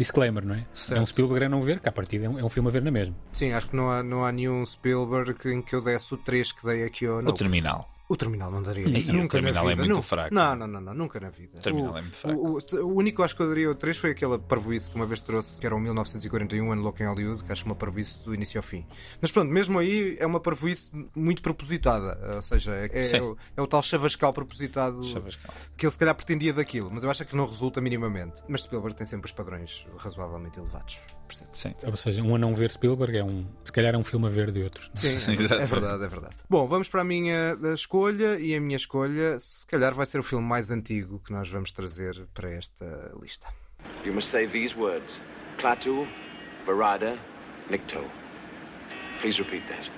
disclaimer, não é? Certo. É um Spielberg a não ver, que a partida é um, é um filme a ver na mesma. Sim, acho que não há, não há nenhum Spielberg em que eu desse o 3 que dei aqui ao O Nope. Terminal. O Terminal não daria. Isso o nunca Terminal na é vida. muito Nu- fraco. Não, não, não, não, nunca na vida. O Terminal o, é muito fraco. O, o- o único que eu acho que eu daria o 3 foi aquela parvoíce que uma vez trouxe, que era o 1941, Ano Louco em Hollywood, que acho uma parvoíce do início ao fim. Mas pronto, mesmo aí é uma parvoíce muito propositada. Ou seja, é, é, o, é o tal chavascal propositado Chavascal. que ele se calhar pretendia daquilo. Mas eu acho que não resulta minimamente. Mas Spielberg tem sempre os padrões razoavelmente elevados. Percebe? Sim. Ou seja, um a não ver Spielberg é um. Se calhar é um filme a ver de outros. Sim, é verdade, é verdade, é verdade. Bom, vamos para a minha escolha e a minha escolha, se calhar, vai ser o filme mais antigo que nós vamos trazer para esta lista. You must say these words Klaatu, Barada, Nikto. Please repeat that.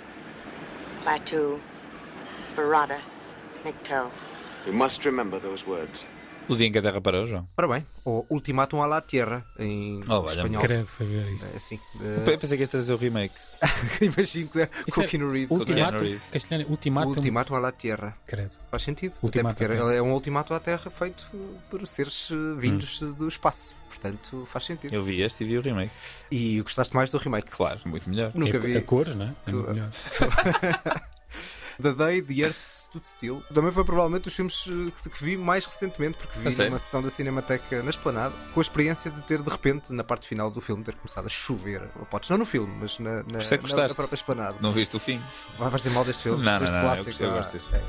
Plateau, Barada, Nikto. You must remember those words. O dia em que a Terra parou, João. Ora bem, o Ultimátum à la Tierra em Oh, olha, espanhol. Credo, foi ver isto. É assim. Eu pensei que ia trazer o remake. Imagino que é Isso com é o Keanu Reeves. Ultimato, Reeves. castelhano, ultimatum. À la Tierra. Credo. Faz sentido. Ultimato até porque é um ultimato à Terra feito por seres vindos Hum. do espaço. Portanto, faz sentido. Eu vi este e vi o remake. E gostaste mais do remake? Claro, muito melhor. Nunca É- vi. A cores, não é? É Que- muito melhor. The Day the Earth Stood Still também foi provavelmente dos filmes eh, que, que vi mais recentemente, porque vi numa sessão da Cinemateca na Esplanada, com a experiência de ter de repente, na parte final do filme, ter começado a chover. Ou podes, não no filme, mas na, na, que na- na própria Esplanada. Não viste o fim? Vai dizer mal deste filme? Não, deste não, não, eu clássico? gostei, eu gosto é.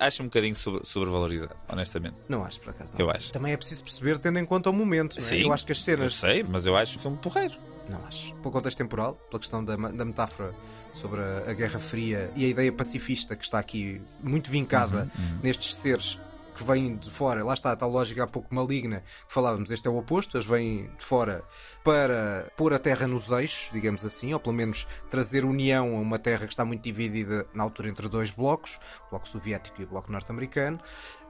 Acho um bocadinho sobre- sobrevalorizado, honestamente. Não acho, por acaso. Não. Eu acho. Também é preciso perceber, tendo em conta o momento. não é? Sim, Eu acho que as Eu cenas. sei, mas eu acho um filme porreiro. Não acho. Pelo contexto temporal, pela questão da, da metáfora sobre a, a Guerra Fria e a ideia pacifista que está aqui muito vincada Uhum, nestes seres que vêm de fora, lá está a tal lógica há pouco maligna que falávamos, este é o oposto, eles vêm de fora para pôr a terra nos eixos, digamos assim, ou pelo menos trazer união a uma terra que está muito dividida na altura entre dois blocos, o bloco soviético e o bloco norte-americano.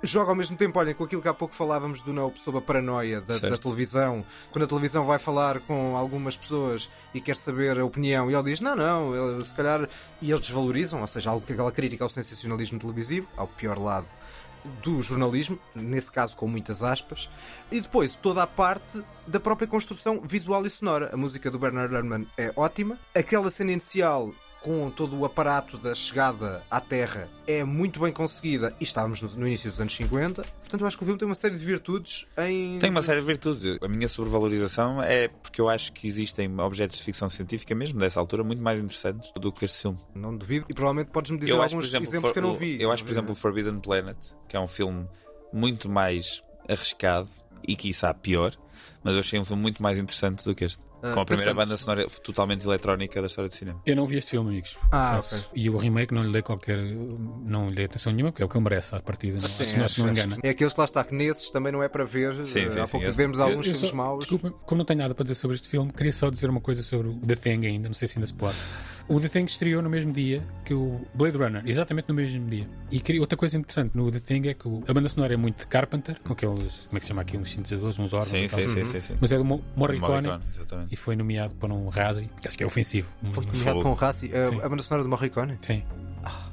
Joga ao mesmo tempo, olhem, com aquilo que há pouco falávamos do Nope sobre a paranoia da, da televisão, quando a televisão vai falar com algumas pessoas e quer saber a opinião, e ele diz: Não, não, ele- se calhar. E eles desvalorizam, ou seja, algo que aquela crítica ao sensacionalismo televisivo, ao pior lado do jornalismo, nesse caso com muitas aspas, e depois toda a parte da própria construção visual e sonora. A música do Bernard Herrmann é ótima. Aquela cena inicial com todo o aparato da chegada à Terra é muito bem conseguida e estávamos no, no início dos anos 50. Portanto, eu acho que o filme tem uma série de virtudes em. Tem uma série de virtudes. A minha sobrevalorização é porque eu acho que existem objetos de ficção científica, mesmo dessa altura, muito mais interessantes do que este filme. Não duvido. E provavelmente podes-me dizer eu alguns exemplo, exemplos que eu não vi. Eu acho, por exemplo, o Forbidden Planet, que é um filme muito mais arriscado e, quiçá, pior, mas eu achei um filme muito mais interessante do que este. Ah, com a primeira portanto- banda sonora totalmente eletrónica da história do cinema. Eu não vi este filme, amigos. Ah, Confesso. ok. E o remake não lhe dei qualquer. Não lhe dei atenção nenhuma, porque é o que ele merece à partida. Não, Sim, acho que não se não engana. É aqueles que lá está, que nesses também não é para ver. Sim, eh, sim, Há sim, pouco vemos alguns Eu- eu filmes só- maus. Desculpa, como não tenho nada para dizer sobre este filme, queria só dizer uma coisa sobre o The Thing ainda, não sei se ainda se pode. O The Thing estreou no mesmo dia que o Blade Runner, exatamente no mesmo dia. E queria- outra coisa interessante no The Thing é que o- a banda sonora é muito de Carpenter, com aqueles, como é que se chama aqui, uns sintetizadores, uns órgãos. Sim, sim, sim, sim, sim. Mas é do Mo- Morricone, e foi nomeado para um Razzie, que acho que é ofensivo. Foi nomeado para um. A, Sim. a banda sonora do Morricone? Sim.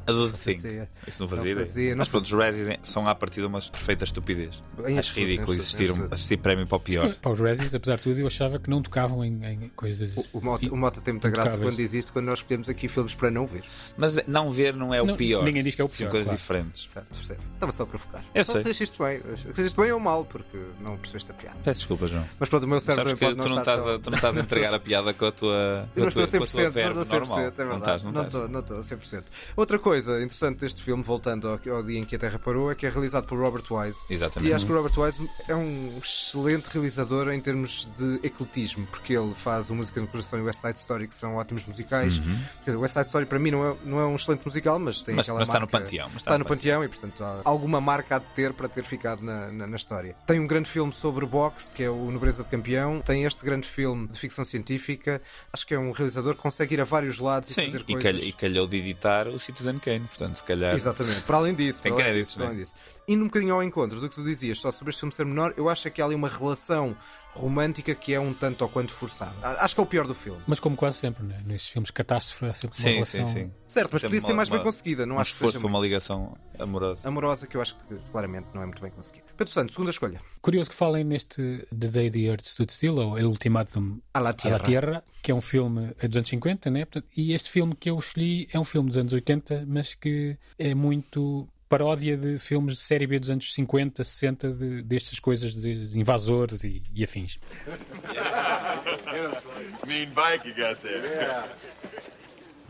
A do The Thing. fazia. Isso não Não fazia ideia. fazia, não Mas pronto, os Razzies são à partida uma perfeita estupidez. Acho ridículo existir, um, assistir prémio para o pior. Para os Razzies, apesar de tudo, eu achava que não tocavam em, em coisas. O, o, Mota, tem muita graça quando diz isto, quando nós escolhemos aqui filmes para não ver. Mas não ver não é o Não, pior. ninguém diz que é o São pior, coisas claro. diferentes. Certo, percebe? Estava só a provocar. Eu Só sei. Fizeste bem. Fizeste bem ou mal, porque não percebeste a piada. Peço desculpa, João. Mas pronto, o meu cérebro Sabes que pode tu não, estar estás tão- a, tu não estás a entregar a piada com a tua, Eu com não a estou a tua, com a 100%, tua não estou a 100%, normal. é não verdade. estás, não estou, não estou a 100%. Outra coisa interessante deste filme, voltando ao, ao dia em que a Terra parou, é que é realizado por Robert Wise. Exatamente. E acho que o Robert Wise é um excelente realizador em termos de ecletismo, porque ele faz o Música no Coração e o West Side Story, que são ótimos musicais. Quer dizer, o West Side Story para mim não é, não é um excelente musical, mas tem. Mas- aquela mas está no marca- panteão, mas Está, no panteão e, portanto, há alguma marca de ter para ter ficado na, na, na história. Tem um grande filme sobre boxe, que é o Nobreza de Campeão. Tem este grande filme de ficção científica. Acho que é um realizador que consegue ir a vários lados e Sim, fazer e, coisas. calhou, e calhou de editar o Citizen Kane, portanto, se calhar. Exatamente. Para além disso, Tem para além créditos, disso, para além disso. Indo um bocadinho ao encontro do que tu dizias só sobre este filme ser menor, eu acho que há ali uma relação romântica que é um tanto ou quanto forçada. Acho que é o pior do filme. Mas como quase sempre, né? nesses filmes catástrofe, há sempre uma Sim, relação. sim, sim. Certo, mas podia ser uma- mais bem uma- conseguida. Não um acho que seja para uma ligação amorosa. amorosa, que eu acho que claramente não é muito bem conseguida. Pedro Santos, segunda escolha. Curioso que falem neste The Day the Earth Stood Still, ou El Ultimátum A la à Tierra. Tierra, que é um filme dos anos 50, né? E este filme que eu escolhi é um filme dos anos 80, mas que é muito paródia de filmes de série B dos anos 50, 60, de, destas coisas de invasores e, e afins. Mean bike you got there. Yeah.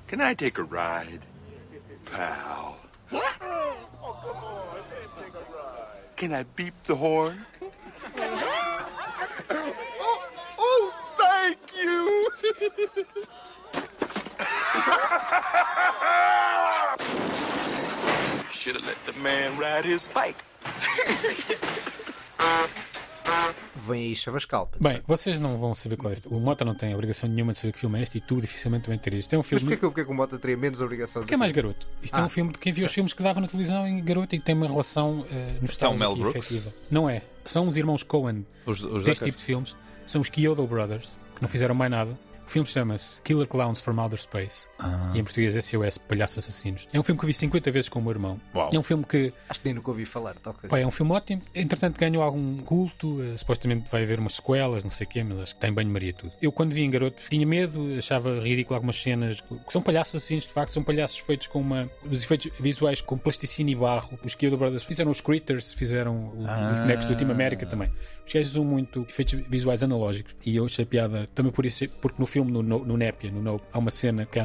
Can I take a ride, pal? Can I beep the horn? oh, oh, thank you. Should have let the man ride his bike. Vem aí Chavascal. Bem, vocês não vão saber qual é este. O Mota não tem obrigação nenhuma de saber que filme é este e tu dificilmente também terias. Isto é um Mas filme. porquê que, porquê que o Mota teria menos obrigação de Porque é mais garoto. Isto é Ah, um filme de quem viu os certo. filmes que dava na televisão em garoto e tem uma relação uh, é o Mel Brooks? efetiva. Não é. São os irmãos Coen Os, os deste Zucker. tipo de filmes. São os Kyoto Brothers, que não fizeram mais nada. O filme chama-se Killer Clowns from Outer Space. Ah. E em português SOS, Palhaços Assassinos. É um filme que eu vi 50 vezes com o meu irmão. Uau. É um filme que Acho que nem nunca ouvi falar. Tal coisa. Pá, é um filme ótimo. Entretanto, ganhou algum culto. eh, supostamente vai haver umas sequelas, não sei o quê, mas acho que tem banho-maria tudo. Eu, quando vi em garoto, tinha medo, achava ridículo algumas cenas. Que são palhaços assim, de facto, são palhaços feitos com uma. Os efeitos visuais com plasticina e barro. Os Kyoto Brothers fizeram os Critters, fizeram os, os bonecos do Team América também. Os gajos usam muito efeitos visuais analógicos. E eu achei piada também por isso, porque no filme, no, no, no Népia, no Nope, há uma cena que é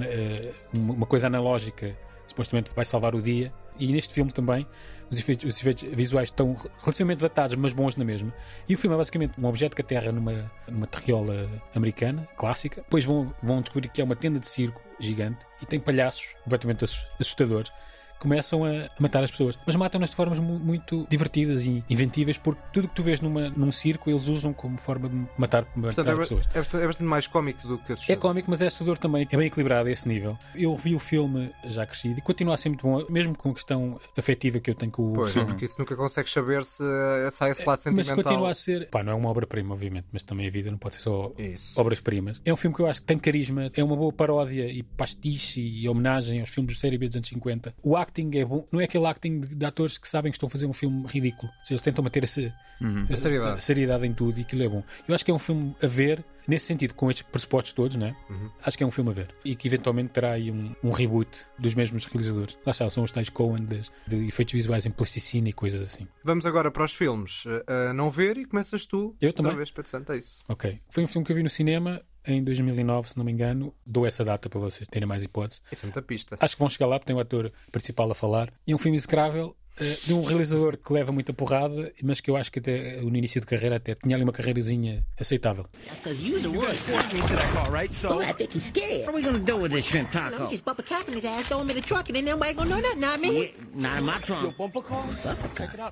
uma uma coisa analógica supostamente vai salvar o dia. E neste filme também os efeitos, os efeitos visuais estão relativamente datados, mas bons na mesma. E o filme é basicamente um objeto que aterra numa, numa terriola americana, clássica. Depois vão, vão descobrir que é uma tenda de circo gigante e tem palhaços completamente assus- assustadores começam a matar as pessoas. Mas matam-nas de formas mu- muito divertidas e inventivas, porque tudo que tu vês numa, num circo eles usam como forma de matar, matar Portanto, é, pessoas. é bastante, é bastante mais cómico do que É assustador. cómico, mas é assustador também. É bem equilibrado a esse nível. Eu vi o filme já crescido e continua a ser muito bom, mesmo com a questão afetiva que eu tenho com o Pois, filme. porque isso nunca consegues saber se sai esse lado Mas sentimental. continua a ser. Pá, não é uma obra-prima, obviamente, mas também a vida não pode ser só obras-primas. É um filme que eu acho que tem carisma, é uma boa paródia e pastiche e homenagem aos filmes de série B dos anos 50. O acting é bom, não é aquele acting de, de atores que sabem que estão a fazer um filme ridículo. Se eles tentam manter esse, Uhum. A seriedade. a seriedade em tudo e aquilo é bom. Eu acho que é um filme a ver, nesse sentido, com estes pressupostos todos, né? Uhum. Acho que é um filme a ver. E que eventualmente terá aí um, um reboot dos mesmos realizadores. Lá está, são os tais Coen de, de efeitos visuais em plasticina e coisas assim. Vamos agora para os filmes a não ver e começas tu. Eu também. Outra vez, Pedro Santo, é isso. Ok. Foi um filme que eu vi no cinema em 2009, se não me engano. Dou essa data para vocês terem mais hipóteses. Isso é muita pista. Acho que vão chegar lá porque tem o ator principal a falar. E um filme execrável. Eh, De um realizador que leva muita porrada, mas que eu acho que até eh, no início de carreira até tinha ali uma carreirazinha aceitável.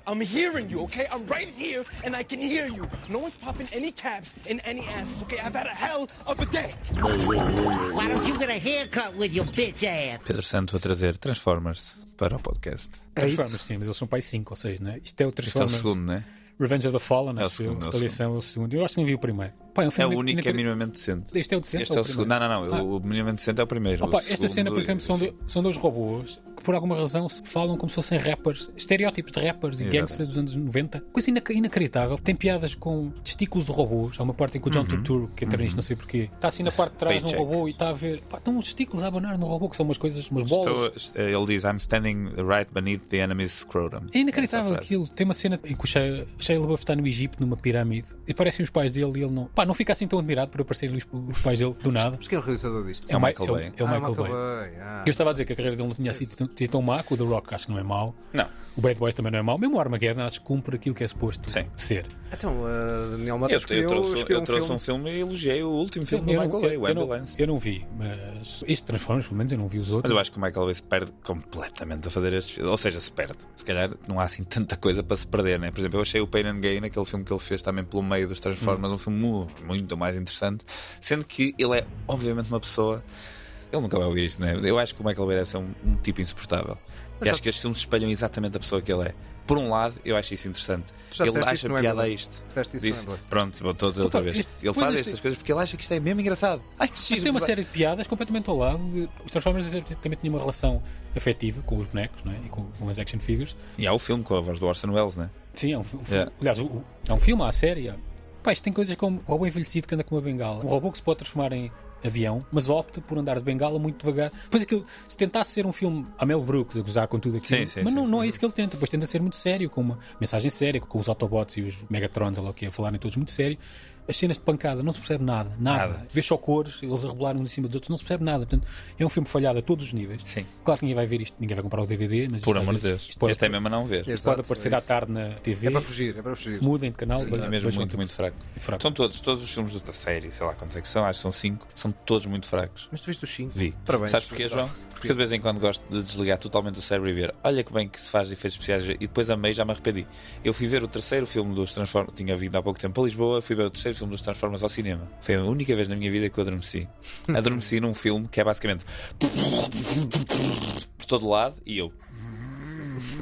I'm hearing you, okay? I'm right here and I can hear you. No one's popping any caps in any asses, okay? I've had a hell of a day. Why don't you get a haircut with your bitch ass? Pedro Santo a trazer Transformers para o podcast. Transformers, sim, mas eles são pai 5 ou 6, né? Isto é o Este é o Transformers. segundo, né? Revenge of the Fallen, É o segundo, é o Retaliação é o segundo. Eu acho que não vi o primeiro. Pá, é, um É o único que é minimamente decente. Este é o decente Este é o o segundo. Não, não, não. O minimamente decente é o primeiro. Opa, O esta segundo- cena, por exemplo, são, do- são dois robôs que por alguma razão falam como se fossem rappers, estereótipos de rappers e Exato. gangsters dos anos 90. Coisa inac- inacreditável. Tem piadas com testículos de robôs. Há uma parte em que o John Uhum. Turturro, que entra nisto não sei porquê, está assim na parte de trás Paycheck. num robô e está a ver. Pá, estão uns testículos a abanar no robô, que são umas coisas, umas bolas. Estou- ele diz: I'm standing right beneath the enemy's scrotum. É inacreditável aquilo. Tem uma cena em que o Shia, Shia LaBeouf está no Egito, numa pirâmide, e aparecem os pais dele e ele não. Pá, não fica assim tão admirado por aparecerem os, os pais dele do nada. Mas quem é o realizador disto? É o Michael Michael Bay. Bay. É o Ah, Michael Michael Bay. Bay, ah. Eu estava a dizer que a carreira dele não tinha sido tão, má, que o The Rock acho que não é mau. Não. O Bad Boys também não é mau. Mesmo o Armageddon acho que cumpre aquilo que é suposto Sim. ser. Então, uh, Daniel Matos Eu, trouxe, um trouxe filme. um filme e elogiei o último filme do Michael Bay, o eu, não, Ambulance. eu não vi, mas este Transformers, pelo menos eu não vi os Mas outros. eu acho que o Michael Bay se perde completamente a fazer estes filmes. Ou seja, se perde. Se calhar não há assim tanta coisa para se perder, né? Por exemplo, eu achei o Pain and Gain, aquele filme que ele fez também pelo meio dos Transformers, um filme muito mais interessante. Sendo que ele é, obviamente, uma pessoa. Ele nunca vai ouvir isto, né? Eu acho que o Michael Bay deve ser um, um tipo insuportável. Mas e acho que estes filmes espelham exatamente a pessoa que ele é. Por um lado, eu acho isso interessante. Ele acha piada a isto. Disse, pronto, vou todos outra Opa, vez. ele faz este- estas coisas porque ele acha que isto é mesmo engraçado. Ai, que giro, tem uma vai- série de piadas completamente ao lado. De... Os Transformers também tinham uma relação afetiva com os bonecos não é? e com, com as action figures. E há o filme com a voz do Orson Welles, né? Sim, é um, um filme. Yeah. Aliás, o- o- é um filme, há a série. há- Tem coisas como o robô envelhecido que anda com uma bengala. Um robô que se pode transformar em avião, mas opta por andar de bengala muito devagar. Depois aquilo, se tentasse ser um filme a Mel Brooks, a gozar com tudo aquilo, Sim, sim, mas não, sim. não é isso que ele tenta. Depois tenta ser muito sério, com uma mensagem séria, com os Autobots e os Megatrons, lá o que é, falarem todos muito sério. As cenas de pancada não se percebe nada, nada. Nada. Vês só cores, eles a rebolarem uns em cima dos outros, não se percebe nada. Portanto, é um filme falhado a todos os níveis. Sim. Claro que ninguém vai ver isto, ninguém vai comprar o DVD, mas Por amor de Deus. isto pode- Este é mesmo a não ver. isto Exato, pode aparecer é à tarde na TV. É para fugir, é para fugir. Mudem de canal. Sim, vejam- é mesmo muito, muito fraco. fraco. São todos, todos os filmes da série, sei lá quantos é que são, acho que são cinco, são todos muito fracos. Mas tu viste os 5? Vi. Parabéns. Sabes porquê, João? Porque de vez em quando gosto de desligar totalmente o cérebro e ver, olha que bem que se faz efeitos especiais e depois amei já me arrependi. Eu fui ver o terceiro filme dos Transformers, tinha vindo há pouco tempo para Lisboa, fui ver o terceiro filme dos Transformers ao cinema. Foi a única vez na minha vida que eu adormeci. Adormeci num filme que é basicamente por todo lado e eu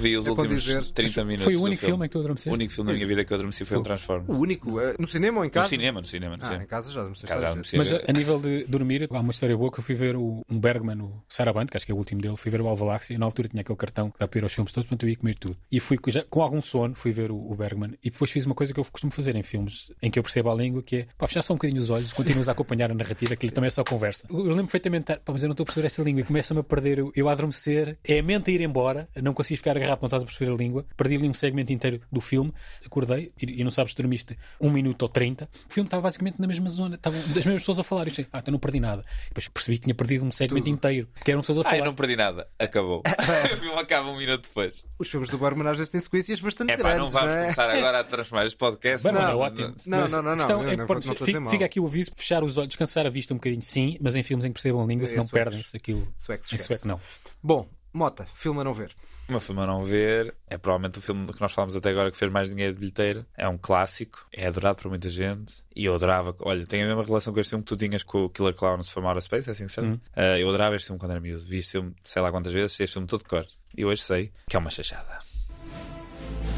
vi os É últimos dizer- 30 minutos. Foi o único filme em que tu adormeceste? O único filme da minha vida que eu adormeci foi um Transformers. O único? eh, No cinema ou em casa? No cinema, no cinema, no Ah, cinema. em casa já Casa adormeci. Mas a, a nível de dormir, há uma história boa que eu fui ver o, um Bergman, o Sarabande, que acho que é o último dele, fui ver o Alvaláxia e na altura tinha aquele cartão que dá para ir aos filmes todos, portanto eu ia comer tudo. E fui já, com algum sono, fui ver o, o Bergman e depois fiz uma coisa que eu costumo fazer em filmes em que eu percebo a língua, que é pá, fechar só um bocadinho os olhos, continuas a acompanhar a narrativa, que também é só conversa. Eu lembro perfeitamente, pá, mas eu não estou a perceber esta língua e começa-me a perder, eu, eu a adormecer, é a mente a ir embora, não consigo ficar agarrado, não estás a perceber a língua, perdi ali um segmento inteiro do filme, acordei e, e não sabes se dormiste um minuto ou 30. O filme estava basicamente na mesma zona, estavam as mesmas pessoas a falar. E eu disse, ah, então não perdi nada. E depois percebi que tinha perdido um segmento inteiro, porque eram pessoas a falar. não perdi nada. Acabou. o filme acaba um minuto depois. Os filmes do Bergman às vezes têm sequências bastante É pá, grandes. não vamos é? começar agora a transformar este podcast. Bem, não, é ótimo. Não, não, não, não, eu é, não vou- não fica, fica aqui o aviso, fechar os olhos, descansar a vista um bocadinho, sim, mas em filmes em que percebam a língua, É senão suecos. perdem-se aquilo. Sueco se em sueco não. Bom, Mota, filme a não ver. O meu filme a não ver é provavelmente o filme que nós falamos até agora que fez mais dinheiro de bilheteira. É um clássico, é adorado por muita gente. E eu adorava, olha, tem a mesma relação com este filme que tu tinhas com o Killer Clowns from Outer Space, é assim que se chama? Uhum. Uh, eu adorava este filme quando era miúdo. Vi este filme sei lá quantas vezes, este filme todo de cor. E hoje sei que é uma chachada.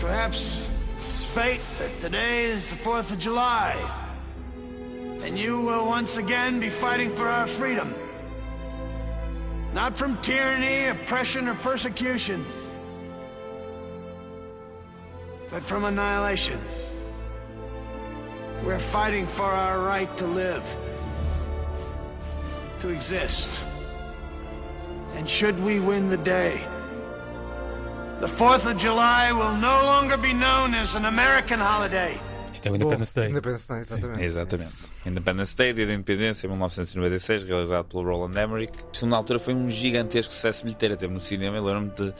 Perhaps it's fate that today is the 4th of July. And you will once again be fighting for our freedom. Not from tyranny, oppression, or persecution, but from annihilation. We're fighting for our right to live, to exist. And should we win the day, the 4th of July will no longer be known as an American holiday. Isto é o Independence Day. Independence Day, exatamente. Exatamente. Independence Day, Dia da Independência, 1996, realizado pelo Roland Emmerich. Filme, na altura, foi um gigantesco sucesso bilheteiro. Teve no cinema, eu lembro-me de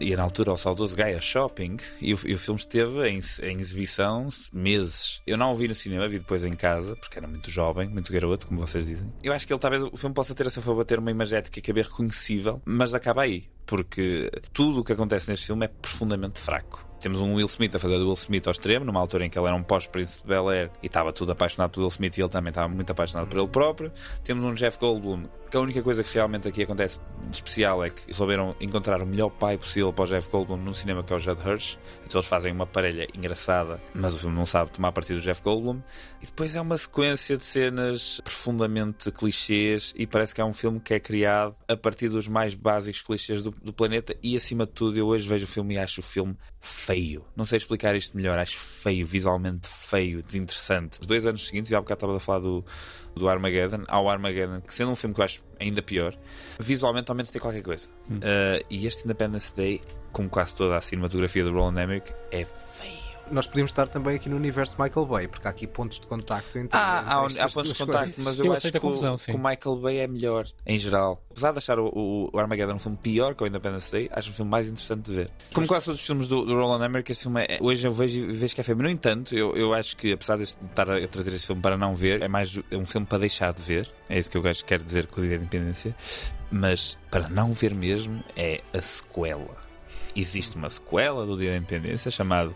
ir na altura ao saudoso Gaia Shopping e o, e o filme esteve em, em exibição meses. Eu não o vi no cinema, vi depois em casa, porque era muito jovem, muito garoto, como vocês dizem. Eu acho que ele talvez o filme possa ter a seu favor ter uma imagética que é bem reconhecível, mas acaba aí, porque tudo o que acontece neste filme é profundamente fraco. Temos um Will Smith a fazer do Will Smith ao extremo, numa altura em que ele era um pós-príncipe de Bel Air e estava tudo apaixonado pelo Will Smith e ele também estava muito apaixonado por ele próprio. Temos um Jeff Goldblum, que a única coisa que realmente aqui acontece de especial é que souberam encontrar o melhor pai possível para o Jeff Goldblum num cinema que é o Judd Hirsch. Então eles fazem uma parelha engraçada, mas o filme não sabe tomar partido do Jeff Goldblum. E depois é uma sequência de cenas profundamente clichês e parece que é um filme que é criado a partir dos mais básicos clichês do, do planeta e acima de tudo eu hoje vejo o filme e acho o filme feio. Não sei explicar isto melhor, acho feio, visualmente feio, desinteressante. Os dois anos seguintes, e há bocado estava a falar do, do Armageddon, ao Armageddon, que sendo um filme que eu acho ainda pior, visualmente ao menos tem qualquer coisa. Hum. Uh, e este Independence Day, como quase toda a cinematografia do Roland Emmerich, é feio. Nós podíamos estar também aqui no universo Michael Bay, porque há aqui pontos de contacto entre Ah, há, há pontos de contacto, mas eu, Eu acho que, a confusão, o, que o Michael Bay é melhor, em geral. Apesar de achar o, o, Armageddon um filme pior que o Independence Day, acho um filme mais interessante de ver. Como quase todos os filmes do, do Roland Emmerich, esse filme é, hoje eu vejo, vejo que é feio. No entanto, eu, eu acho que, apesar de estar a trazer este filme para não ver, é mais é um filme para deixar de ver. É isso que eu acho que quero dizer com o Dia da Independência. Mas para não ver mesmo, é a sequela. Existe uma sequela do Dia da Independência chamado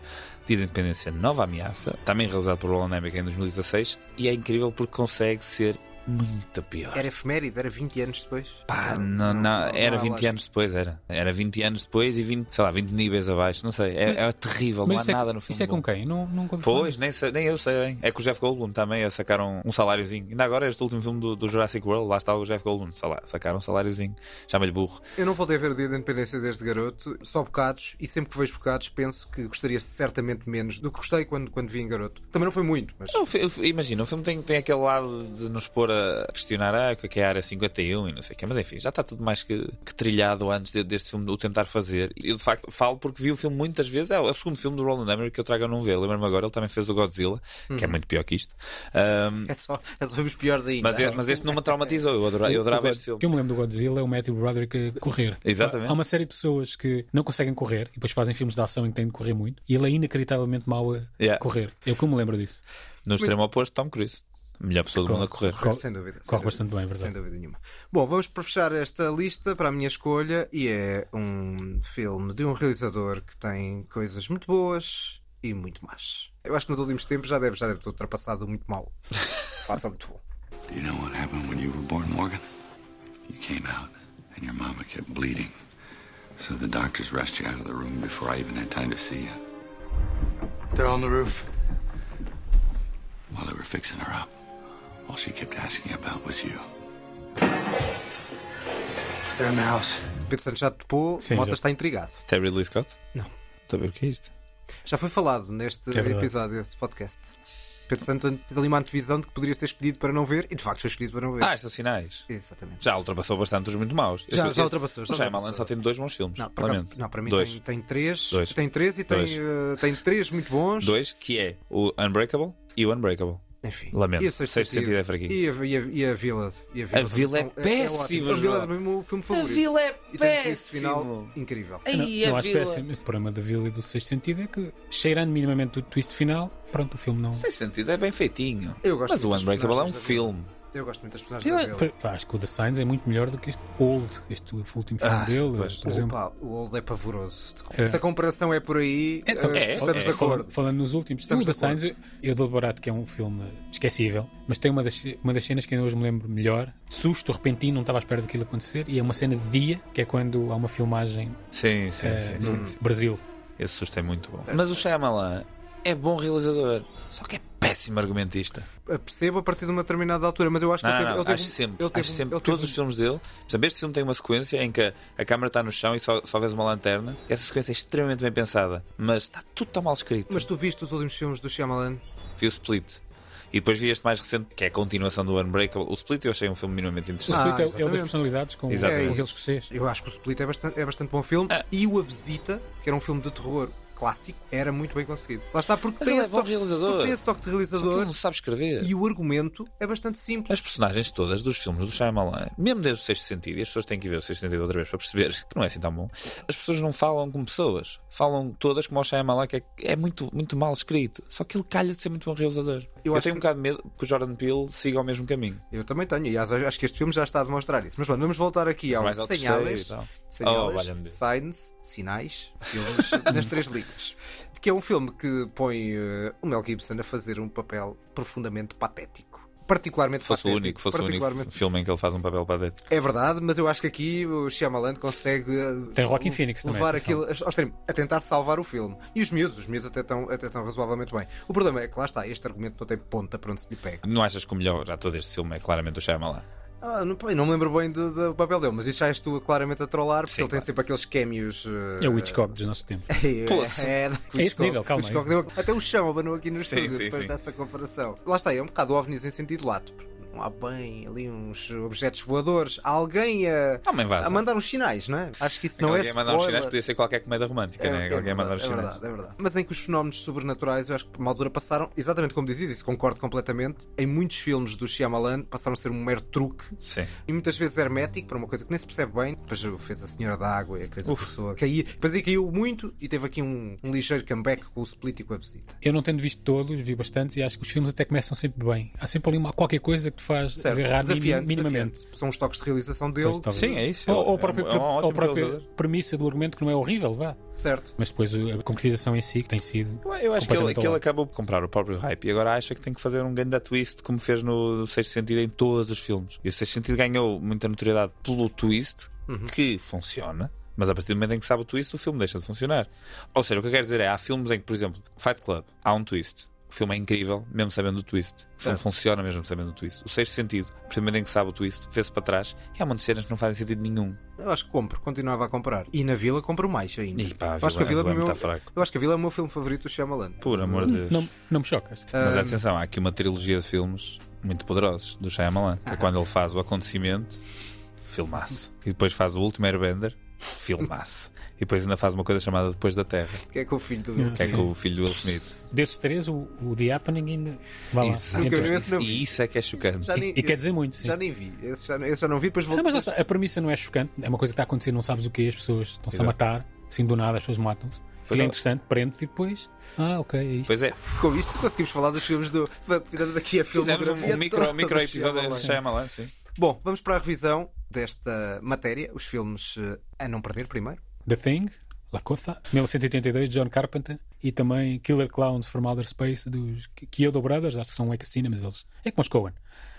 Dia da Independência Nova Ameaça, também realizado por Roland Emmerich em 2016, e é incrível porque consegue ser muito pior. Era efeméride, era 20 anos depois. Pá, não, não, era há 20 lógica. anos depois, era. Era 20 anos depois e 20, sei lá, 20 níveis abaixo, não sei. É, é terrível, não há é- nada no filme. Isso é com quem? Não, nunca Pois, nem, sei- nem eu sei bem. É que o Jeff Goldblum também a sacaram um saláriozinho. Ainda agora este último filme do, do Jurassic World, lá está o Jeff Goldblum, sei lá, sacaram um saláriozinho. Chama-lhe burro. Eu não voltei a ver o Dia da Independência desde garoto, só bocados, e sempre que vejo bocados penso que gostaria certamente menos do que gostei quando, quando vi em garoto. Também não foi muito, mas. Não, imagina, o filme tem, tem aquele lado de nos pôr a questionar ah, o que é que é a área 51 e não sei o quê, mas enfim, já está tudo mais que, que trilhado antes de- deste filme o tentar fazer. E eu de facto falo porque vi o filme muitas vezes, é o, é o segundo filme do Roland Emmerich que eu trago a não ver. Lembro-me agora, ele também fez o Godzilla, que é Uhum. muito pior que isto. Ahm, É só, é só os piores ainda. mas, é- mas este não me traumatizou, eu adorava, eu adorava este filme. O que eu me lembro do Godzilla é o Matthew Broderick a correr. Exatamente. Há uma série de pessoas que não conseguem correr e depois fazem filmes de ação em que têm de correr muito e ele é inacreditavelmente mau a Yeah. correr. Eu que me lembro disso. No extremo oposto, Tom Cruise. Melhor pessoa do mundo a correr. Corre- sem dúvida. sem corre dúvida. bastante bem, é verdade. Sem dúvida nenhuma. Bom, vamos para fechar esta lista para a minha escolha e é um filme de um realizador que tem coisas muito boas e muito más. Eu acho que nos últimos tempos já deve, já deve ter ultrapassado muito mal. Faça muito bom. Do you know what happened when you were born, Morgan? You came out, and your mama kept bleeding. So the doctors rushed you out of the room before I even had time to see you. They're on the roof. While they were fixing her up, all she kept asking about was you. They're in the house. Pedro Santos já topou, Sim, Mota já. está intrigado. Até Ridley Scott? Não. Estou a ver o que é isto. Já foi falado neste É verdade. episódio deste podcast. Pedro Santos fez ali uma antevisão de que poderia ser escolhido para não ver e de facto foi escolhido para não ver. Ah, estes são sinais. Exatamente. Já ultrapassou bastante os muito maus. Já- já ultrapassou, já O Shyamalan ultrapassou. só tem dois bons filmes. Não, para, lamento. não, para mim dois. tem, tem três. Dois. Tem três e tem, Dois. eh, tem três muito bons. Dois, que é o Unbreakable e o Unbreakable. Enfim. Lamento. E o Sexto Sexto Sentido? sentido é fraquinho. E a, e a, e a Vila. E A Vila é são- péssima, ótimo. A Vila é o filme favorito. Vila é E tem um twist péssimo. final incrível. Eu não, não acho péssimo. Este problema da Vila e do Sexto Sentido é que, cheirando minimamente o twist final, pronto, o filme não. Sexto sentido é bem feitinho. Eu gosto Mas o Unbreakable é um Vila. filme. Eu gosto muito das personagens dele. pá, acho que o The Signs é muito melhor do que este Old, este último filme Ah, dele, pois. por exemplo. Opa, o Old é pavoroso. É. Se a comparação é por aí, Então, eh, estamos de falando, acordo. falando nos últimos, Estamos o The de. Signs, eu, eu dou de barato que é um filme esquecível, mas tem uma das, uma das cenas que ainda hoje me lembro melhor, de susto, repentino, não estava à espera daquilo acontecer, e é uma cena de dia, que é quando há uma filmagem Sim, sim, eh, sim, no sim. Brasil. Esse susto é muito bom. Mas o Shyamalan é bom realizador, só que é péssimo argumentista. Percebo a partir de uma determinada altura, mas eu acho que Não, ele não, teve, não, ele teve acho sempre, ele teve acho sempre ele todos teve os filmes dele. Saber este filme tem uma sequência em que a, a câmera está no chão e só, só vês uma lanterna. Essa sequência é extremamente bem pensada, mas está tudo tão mal escrito. Mas tu viste os últimos filmes do Shyamalan? Vi o Split. E depois vi este mais recente, que é a continuação do Unbreakable. O Split eu achei um filme minimamente O interessante. Split é- é o das personalidades com, Exatamente. com aquele escocês. Eu acho que o Split é bastante, é bastante bom filme. Ah. E o A Visita, que era um filme de terror clássico, era muito bem conseguido. Lá está, porque Mas tem ele é esse bom toque, realizador. porque tem esse toque de Só que ele realizador não sabe escrever. e o argumento é bastante simples. As personagens todas dos filmes do Shyamalan, mesmo desde o Sexto Sentido, e as pessoas têm que ver o Sexto Sentido outra vez para perceber que não é assim tão bom, as pessoas não falam como pessoas. Falam todas como o Shyamalan, que é, é muito, muito mal escrito. Só que ele calha de ser muito bom realizador. Eu, acho tenho que- um bocado de medo que o Jordan Peele siga o mesmo caminho. Eu também tenho, e acho acho que este filme já está a demonstrar isso. Mas pronto, vamos voltar aqui ao Mais ao terceiro Señales, tal. Señales valha-me Deus. Signs, Sinais, filmes nas três línguas. Que é um filme que põe eh, o Mel Gibson a fazer um papel profundamente patético. Particularmente Fosse o patético. único, fosse o único filme em que ele faz um papel patético. É verdade, mas eu acho que aqui o Shyamalan consegue eh, Tem Joaquin Phoenix também, levar atenção. aquilo ao extremo, a tentar salvar o filme. E os miúdos, os miúdos até estão, até estão razoavelmente bem. O problema é que lá está, este argumento não tem ponta para onde se lhe pega. Não achas que o melhor ator deste filme é claramente o Shyamalan? Ah, não, não me lembro bem do, do papel dele, mas isso já és tu claramente a trollar, porque Sim, ele tem claro. sempre aqueles cameos. eh, É o Hitchcock dos nossos tempos. É, é, é, É esse nível, calma aí. Hitchcock deu- até o chão abanou aqui no Sim, estúdio sim, depois sim. dessa comparação. Lá está, é um bocado ovnis em sentido lato. Não há bem ali uns objetos voadores. Há alguém a, vaza. a mandar uns sinais, não é? Acho que isso não é. alguém mandar uns sinais podia ser qualquer comédia romântica, né? Alguém mandar uns é sinais. verdade, é verdade. Mas em que os fenómenos sobrenaturais, eu acho que por uma altura passaram, exatamente como dizias, isso concordo completamente. Em muitos filmes do Shyamalan passaram a ser um mero truque Sim. e muitas vezes hermético para uma coisa que nem se percebe bem. Depois fez a Senhora da Água e a coisa começou a cair. Depois aí caiu muito e teve aqui um, um ligeiro comeback com o Split e com a visita. Eu não tendo visto todos, vi bastantes e acho que os filmes até começam sempre bem. Há sempre ali uma, qualquer coisa que te faz Certo, agarrar desafiante, minim- minimamente. desafiante. São os toques de realização dele. Pois. Sim, é isso. Ou, ou a É um- própria, é um ou a própria premissa do argumento que não é horrível, vá. Certo. Mas depois a concretização em si que tem sido. Eu acho que ele, que ele acabou por comprar o próprio hype e agora acha que tem que fazer um grande twist como fez no Sexto Sentido em todos os filmes. E o Sexto Sentido ganhou muita notoriedade pelo twist Uhum. que funciona. Mas a partir do momento em que sabe o twist, o filme deixa de funcionar. Ou seja, o que eu quero dizer é: há filmes em que, por exemplo, Fight Club, há um twist. O filme é incrível, mesmo sabendo o twist. O filme Certo. funciona mesmo sabendo o twist. O sexto sentido, momento em que sabe o twist, vê-se para trás e há muitas cenas que não fazem sentido nenhum. Eu acho que compro, continuava a comprar. E na Vila compro mais ainda. E pá, a eu, acho que a Vila- Vila é o Vila meu, está fraco. eu acho que a Vila é o meu filme favorito do Shyamalan. Por amor de Deus. Não, não me chocas. Mas Ah, atenção, há aqui uma trilogia de filmes muito poderosos do Shyamalan, que é quando ele faz o acontecimento, filmaço. E depois faz o último Airbender, filmaço. E depois ainda faz uma coisa chamada Depois da Terra, Que é com o filho do Will que é Smith. com o filho do Will Smith. Desses três, o, o The Happening ainda. Vá lá. Não vi. E isso é que é chocante. Já nem- E quer dizer muito, sim. Já nem vi. Esse já, esse já não vi, depois vou. Não, mas está, a premissa não é chocante, é uma coisa que está a acontecer, não sabes o que é, as pessoas estão-se a matar, assim do nada, as pessoas matam-se. Aquilo é interessante, prende-te e depois. Ah, ok, é isto. Pois é, Com isto conseguimos falar dos filmes do. Fizemos aqui a fizemos filmografia um, um micro, micro episódio de Shyamalan, sim. Bom, vamos para a revisão desta matéria. Os filmes eh, a não perder primeiro. The Thing, La Cosa, 1982, John Carpenter, e também Killer Clowns from Outer Space, dos Kyoto Brothers, acho que são Wake Cinema, mas eles. É como os Coen,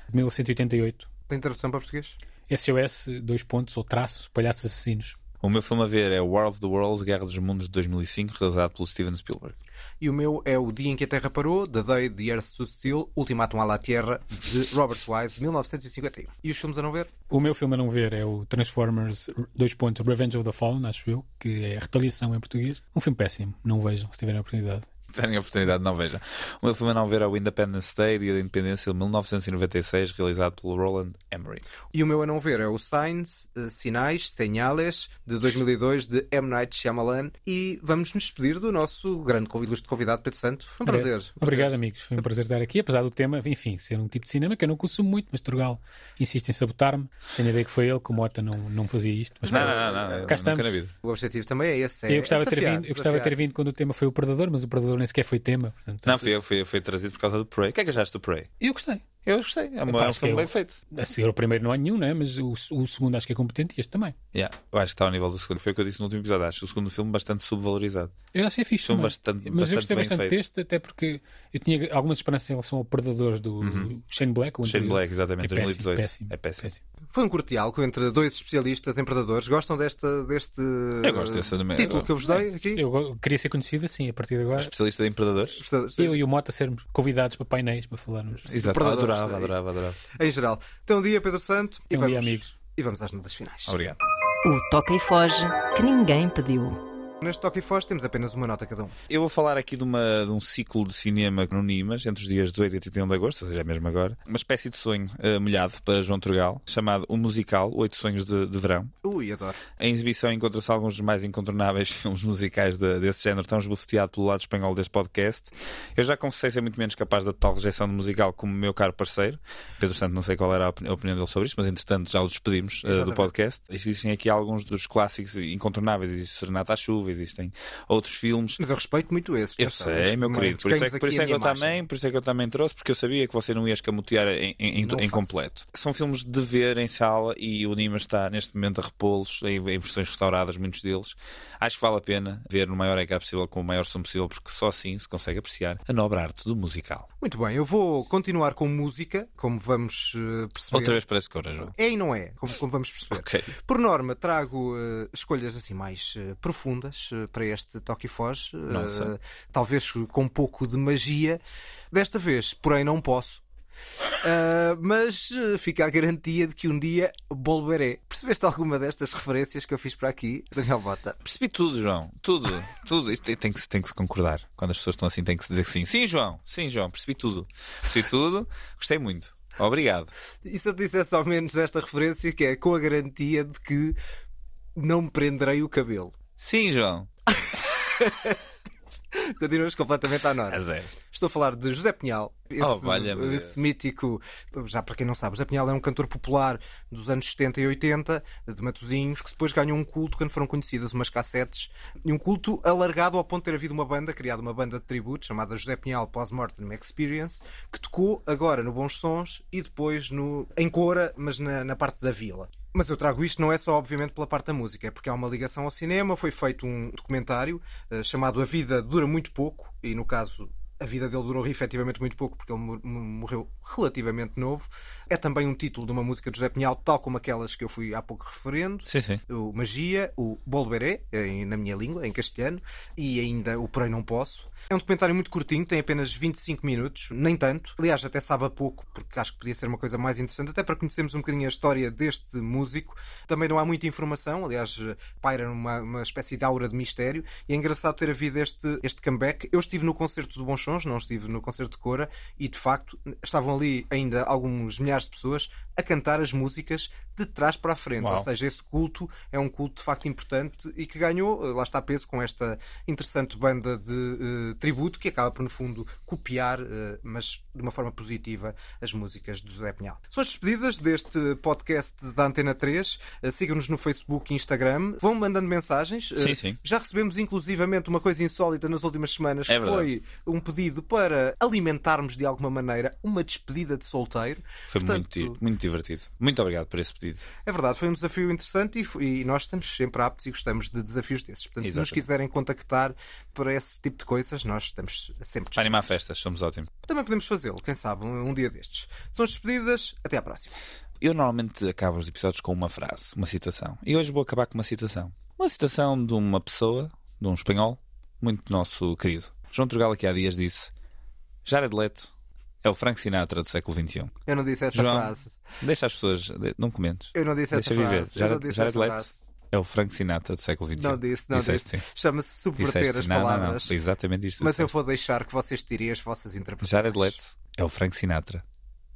de 1988. Tem tradução para português? SOS, dois pontos, ou traço, Palhaços Assassinos. O meu filme a ver é War of the Worlds, Guerra dos Mundos de 2005, realizado pelo Steven Spielberg. E o meu é O Dia em que a Terra Parou, The Day the Earth Stood Still, Ultimatum à la Terra, de Robert Wise, de 1951. E os filmes a não ver? O meu filme a não ver é o Transformers, dois pontos, Revenge of the Fallen, acho eu, que é Retaliação em português. Um filme péssimo, não o vejam se tiverem a oportunidade. Tenho a oportunidade, não veja. O meu filme a não ver é o Independence Day, Dia da Independência de 1996, realizado pelo Roland Emmerich. E o meu a não ver é o Signs, eh, Sinais, Señales, de 2002, de M. Night Shyamalan. E vamos nos despedir do nosso grande convidado, ilustre convidado, Pedro Santo. Foi um prazer. Um Obrigado, amigos. Foi um prazer estar aqui, apesar do tema, enfim, ser um tipo de cinema que eu não consumo muito, mas Turgal insiste em sabotar-me. Tenho a ver que foi ele, que o Mota não, não fazia isto. Mas, Não, não, não, não, cá nunca estamos. na vida. O objetivo também é esse. É Eu gostava, de ter desafiar, vindo, eu gostava de ter desafiar. vindo quando o tema foi o Predador, mas o Predador nem sequer foi tema. Portanto, Não, foi, foi, foi trazido por causa do Prey. O que é que achaste do Prey? Eu gostei. Eu gostei. É, uma, é um filme é bem feito. A seguir o primeiro não há nenhum, né? mas o, o segundo acho que é competente e este também. Yeah, eu acho que está ao nível do segundo. Foi o que eu disse no último episódio. Acho o segundo filme bastante subvalorizado. Eu acho que é fixe. Filme bastante, mas eu bastante gostei bem bastante feito. deste, até porque eu tinha algumas esperanças em relação ao Predadores do Shane Black. o Shane anterior. Black, exatamente, é péssimo, 2018. péssimo, É péssimo. Foi um cortialco entre dois especialistas em predadores. Gostam desta, deste Eu gosto dessa título que eu vos dei aqui? Eu queria ser conhecido assim a partir de agora. Especialista em predadores. Eu e o Mota sermos convidados para painéis para falarmos. Exato. Adorava, adorava, adorava. Em geral. Então, um dia, Pedro Santo. Tem e um dia, vamos, amigos. E vamos às notas finais. Obrigado. O toca e foge que ninguém pediu. Neste Toque e Foz temos apenas uma nota cada um. Eu vou falar aqui de, uma, de um ciclo de cinema no Nimas, entre os dias 18 e 31 de agosto, ou seja, mesmo agora. Uma espécie de sonho eh, molhado para João Turgal, chamado O Musical, Oito Sonhos de, de Verão. Ui, adoro. Em exibição encontra-se alguns dos mais incontornáveis filmes musicais de- desse género, tão esbofeteado pelo lado espanhol deste podcast. Eu já confessei ser muito menos capaz da total rejeição de musical como o meu caro parceiro. Pedro Santo, não sei qual era a opini- a opinião dele sobre isto, mas entretanto já o despedimos eh, do podcast. Existem aqui alguns dos clássicos incontornáveis. Existe Serenata à Chuva, existem outros filmes. Mas eu respeito muito esses. Eu sei, meu querido. Por isso, é, por isso é que eu imagem. também, por isso é que eu também trouxe, porque eu sabia que você não ia escamotear em, em, em, completo. São filmes de ver em sala e o Nima está neste momento a repô-los em, em versões restauradas, muitos deles. Acho que vale a pena ver no maior ecrã possível, com o maior som possível, porque só assim se consegue apreciar a nobre arte do musical. Muito bem, eu vou continuar com música, como vamos eh, perceber. Outra vez parece cora, João. É e não é, como, como vamos perceber. Ok. Por norma, trago eh, escolhas assim mais eh, profundas eh, para este Toque e eh, Nossa. talvez com um pouco de magia. Desta vez, porém, não posso. Ah, mas fica a garantia de que um dia volveré. Percebeste alguma destas referências que eu fiz para aqui, Daniel Bota? Percebi tudo, João. Tudo. Tudo. Isto tem, que, se- tem que se concordar. Quando as pessoas estão assim, tem que se dizer que sim. Sim, João. Sim, João. Percebi tudo. Percebi tudo. Gostei muito. Obrigado. E se eu dissesse ao menos esta referência, que é com a garantia de que não me prenderei o cabelo. Sim, João. Continuas completamente à nota. A zero. Estou a falar de José Pinhal, esse, Oh, esse mítico, já para quem não sabe, José Pinhal é um cantor popular dos anos 70 e 80, de Matosinhos, que depois ganhou um culto quando foram conhecidas umas cassetes, e um culto alargado ao ponto de ter havido uma banda, criada uma banda de tributo, chamada José Pinhal Post-Mortem Experience, que tocou agora no Bons Sons e depois no, em Cora, mas na, na parte da vila. Mas eu trago isto não é só, obviamente, pela parte da música, é porque há uma ligação ao cinema. Foi feito um documentário eh, chamado A Vida Dura Muito Pouco, e no caso a vida dele durou efetivamente muito pouco porque ele mor- morreu relativamente novo. É também um título de uma música de José Pinhal, tal como aquelas que eu fui há pouco referendo. Sim, sim. O Magia, o Bolberé, em- na minha língua, em castelhano, e ainda o Porém Não Posso. É um documentário muito curtinho, tem apenas 25 minutos, nem tanto. Aliás, até sabe a pouco, porque acho que podia ser uma coisa mais interessante, até para conhecermos um bocadinho a história deste músico. Também não há muita informação, aliás, paira uma, uma espécie de aura de mistério, e é engraçado ter havido este, este comeback. Eu estive no concerto do Bons Sons, não estive no concerto de Cora, e de facto estavam ali ainda alguns milhares de pessoas a cantar as músicas de trás para a frente. Uau. Ou seja, esse culto é um culto de facto importante e que ganhou, eh, lá está peso, com esta interessante banda de eh, tributo que acaba por, no fundo, copiar, eh, mas de uma forma positiva, as músicas de José Pinhal. São as despedidas deste podcast da Antena 3. Eh, Sigam-nos no Facebook e Instagram. Vão mandando mensagens. Sim, sim. Já recebemos inclusivamente uma coisa insólita nas últimas semanas, É que verdade. foi um pedido para alimentarmos de alguma maneira uma despedida de solteiro. Foi Portanto, muito, muito divertido. Muito obrigado por esse pedido. é verdade, foi um desafio interessante e, foi- e nós estamos sempre aptos e gostamos de desafios desses. Portanto, se nos Exatamente. quiserem contactar para esse tipo de coisas, nós estamos sempre Para animar festas, somos ótimos. Também podemos fazê-lo, quem sabe, um, um dia destes. São as despedidas, até à próxima. Eu normalmente acabo os episódios com uma frase, uma citação. E hoje vou acabar com uma citação. Uma citação de uma pessoa, de um espanhol, muito nosso querido. João Turgal aqui há dias disse Jared Leto é o Frank Sinatra do século XXI. Eu não disse essa João, frase. Deixa as pessoas... Não comentes. Eu não disse Deixa essa viver. frase. Eu não disse Jared essa frase. é o Frank Sinatra do século XXI. Não disse, não Disseste disse. Chama-se subverter Disseste as sim. Não, não, não. palavras. Exatamente isto. Mas eu disseste. vou deixar que vocês tirem as vossas interpretações. Jared Leto é o Frank Sinatra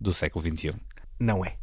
do século XXI. Não é.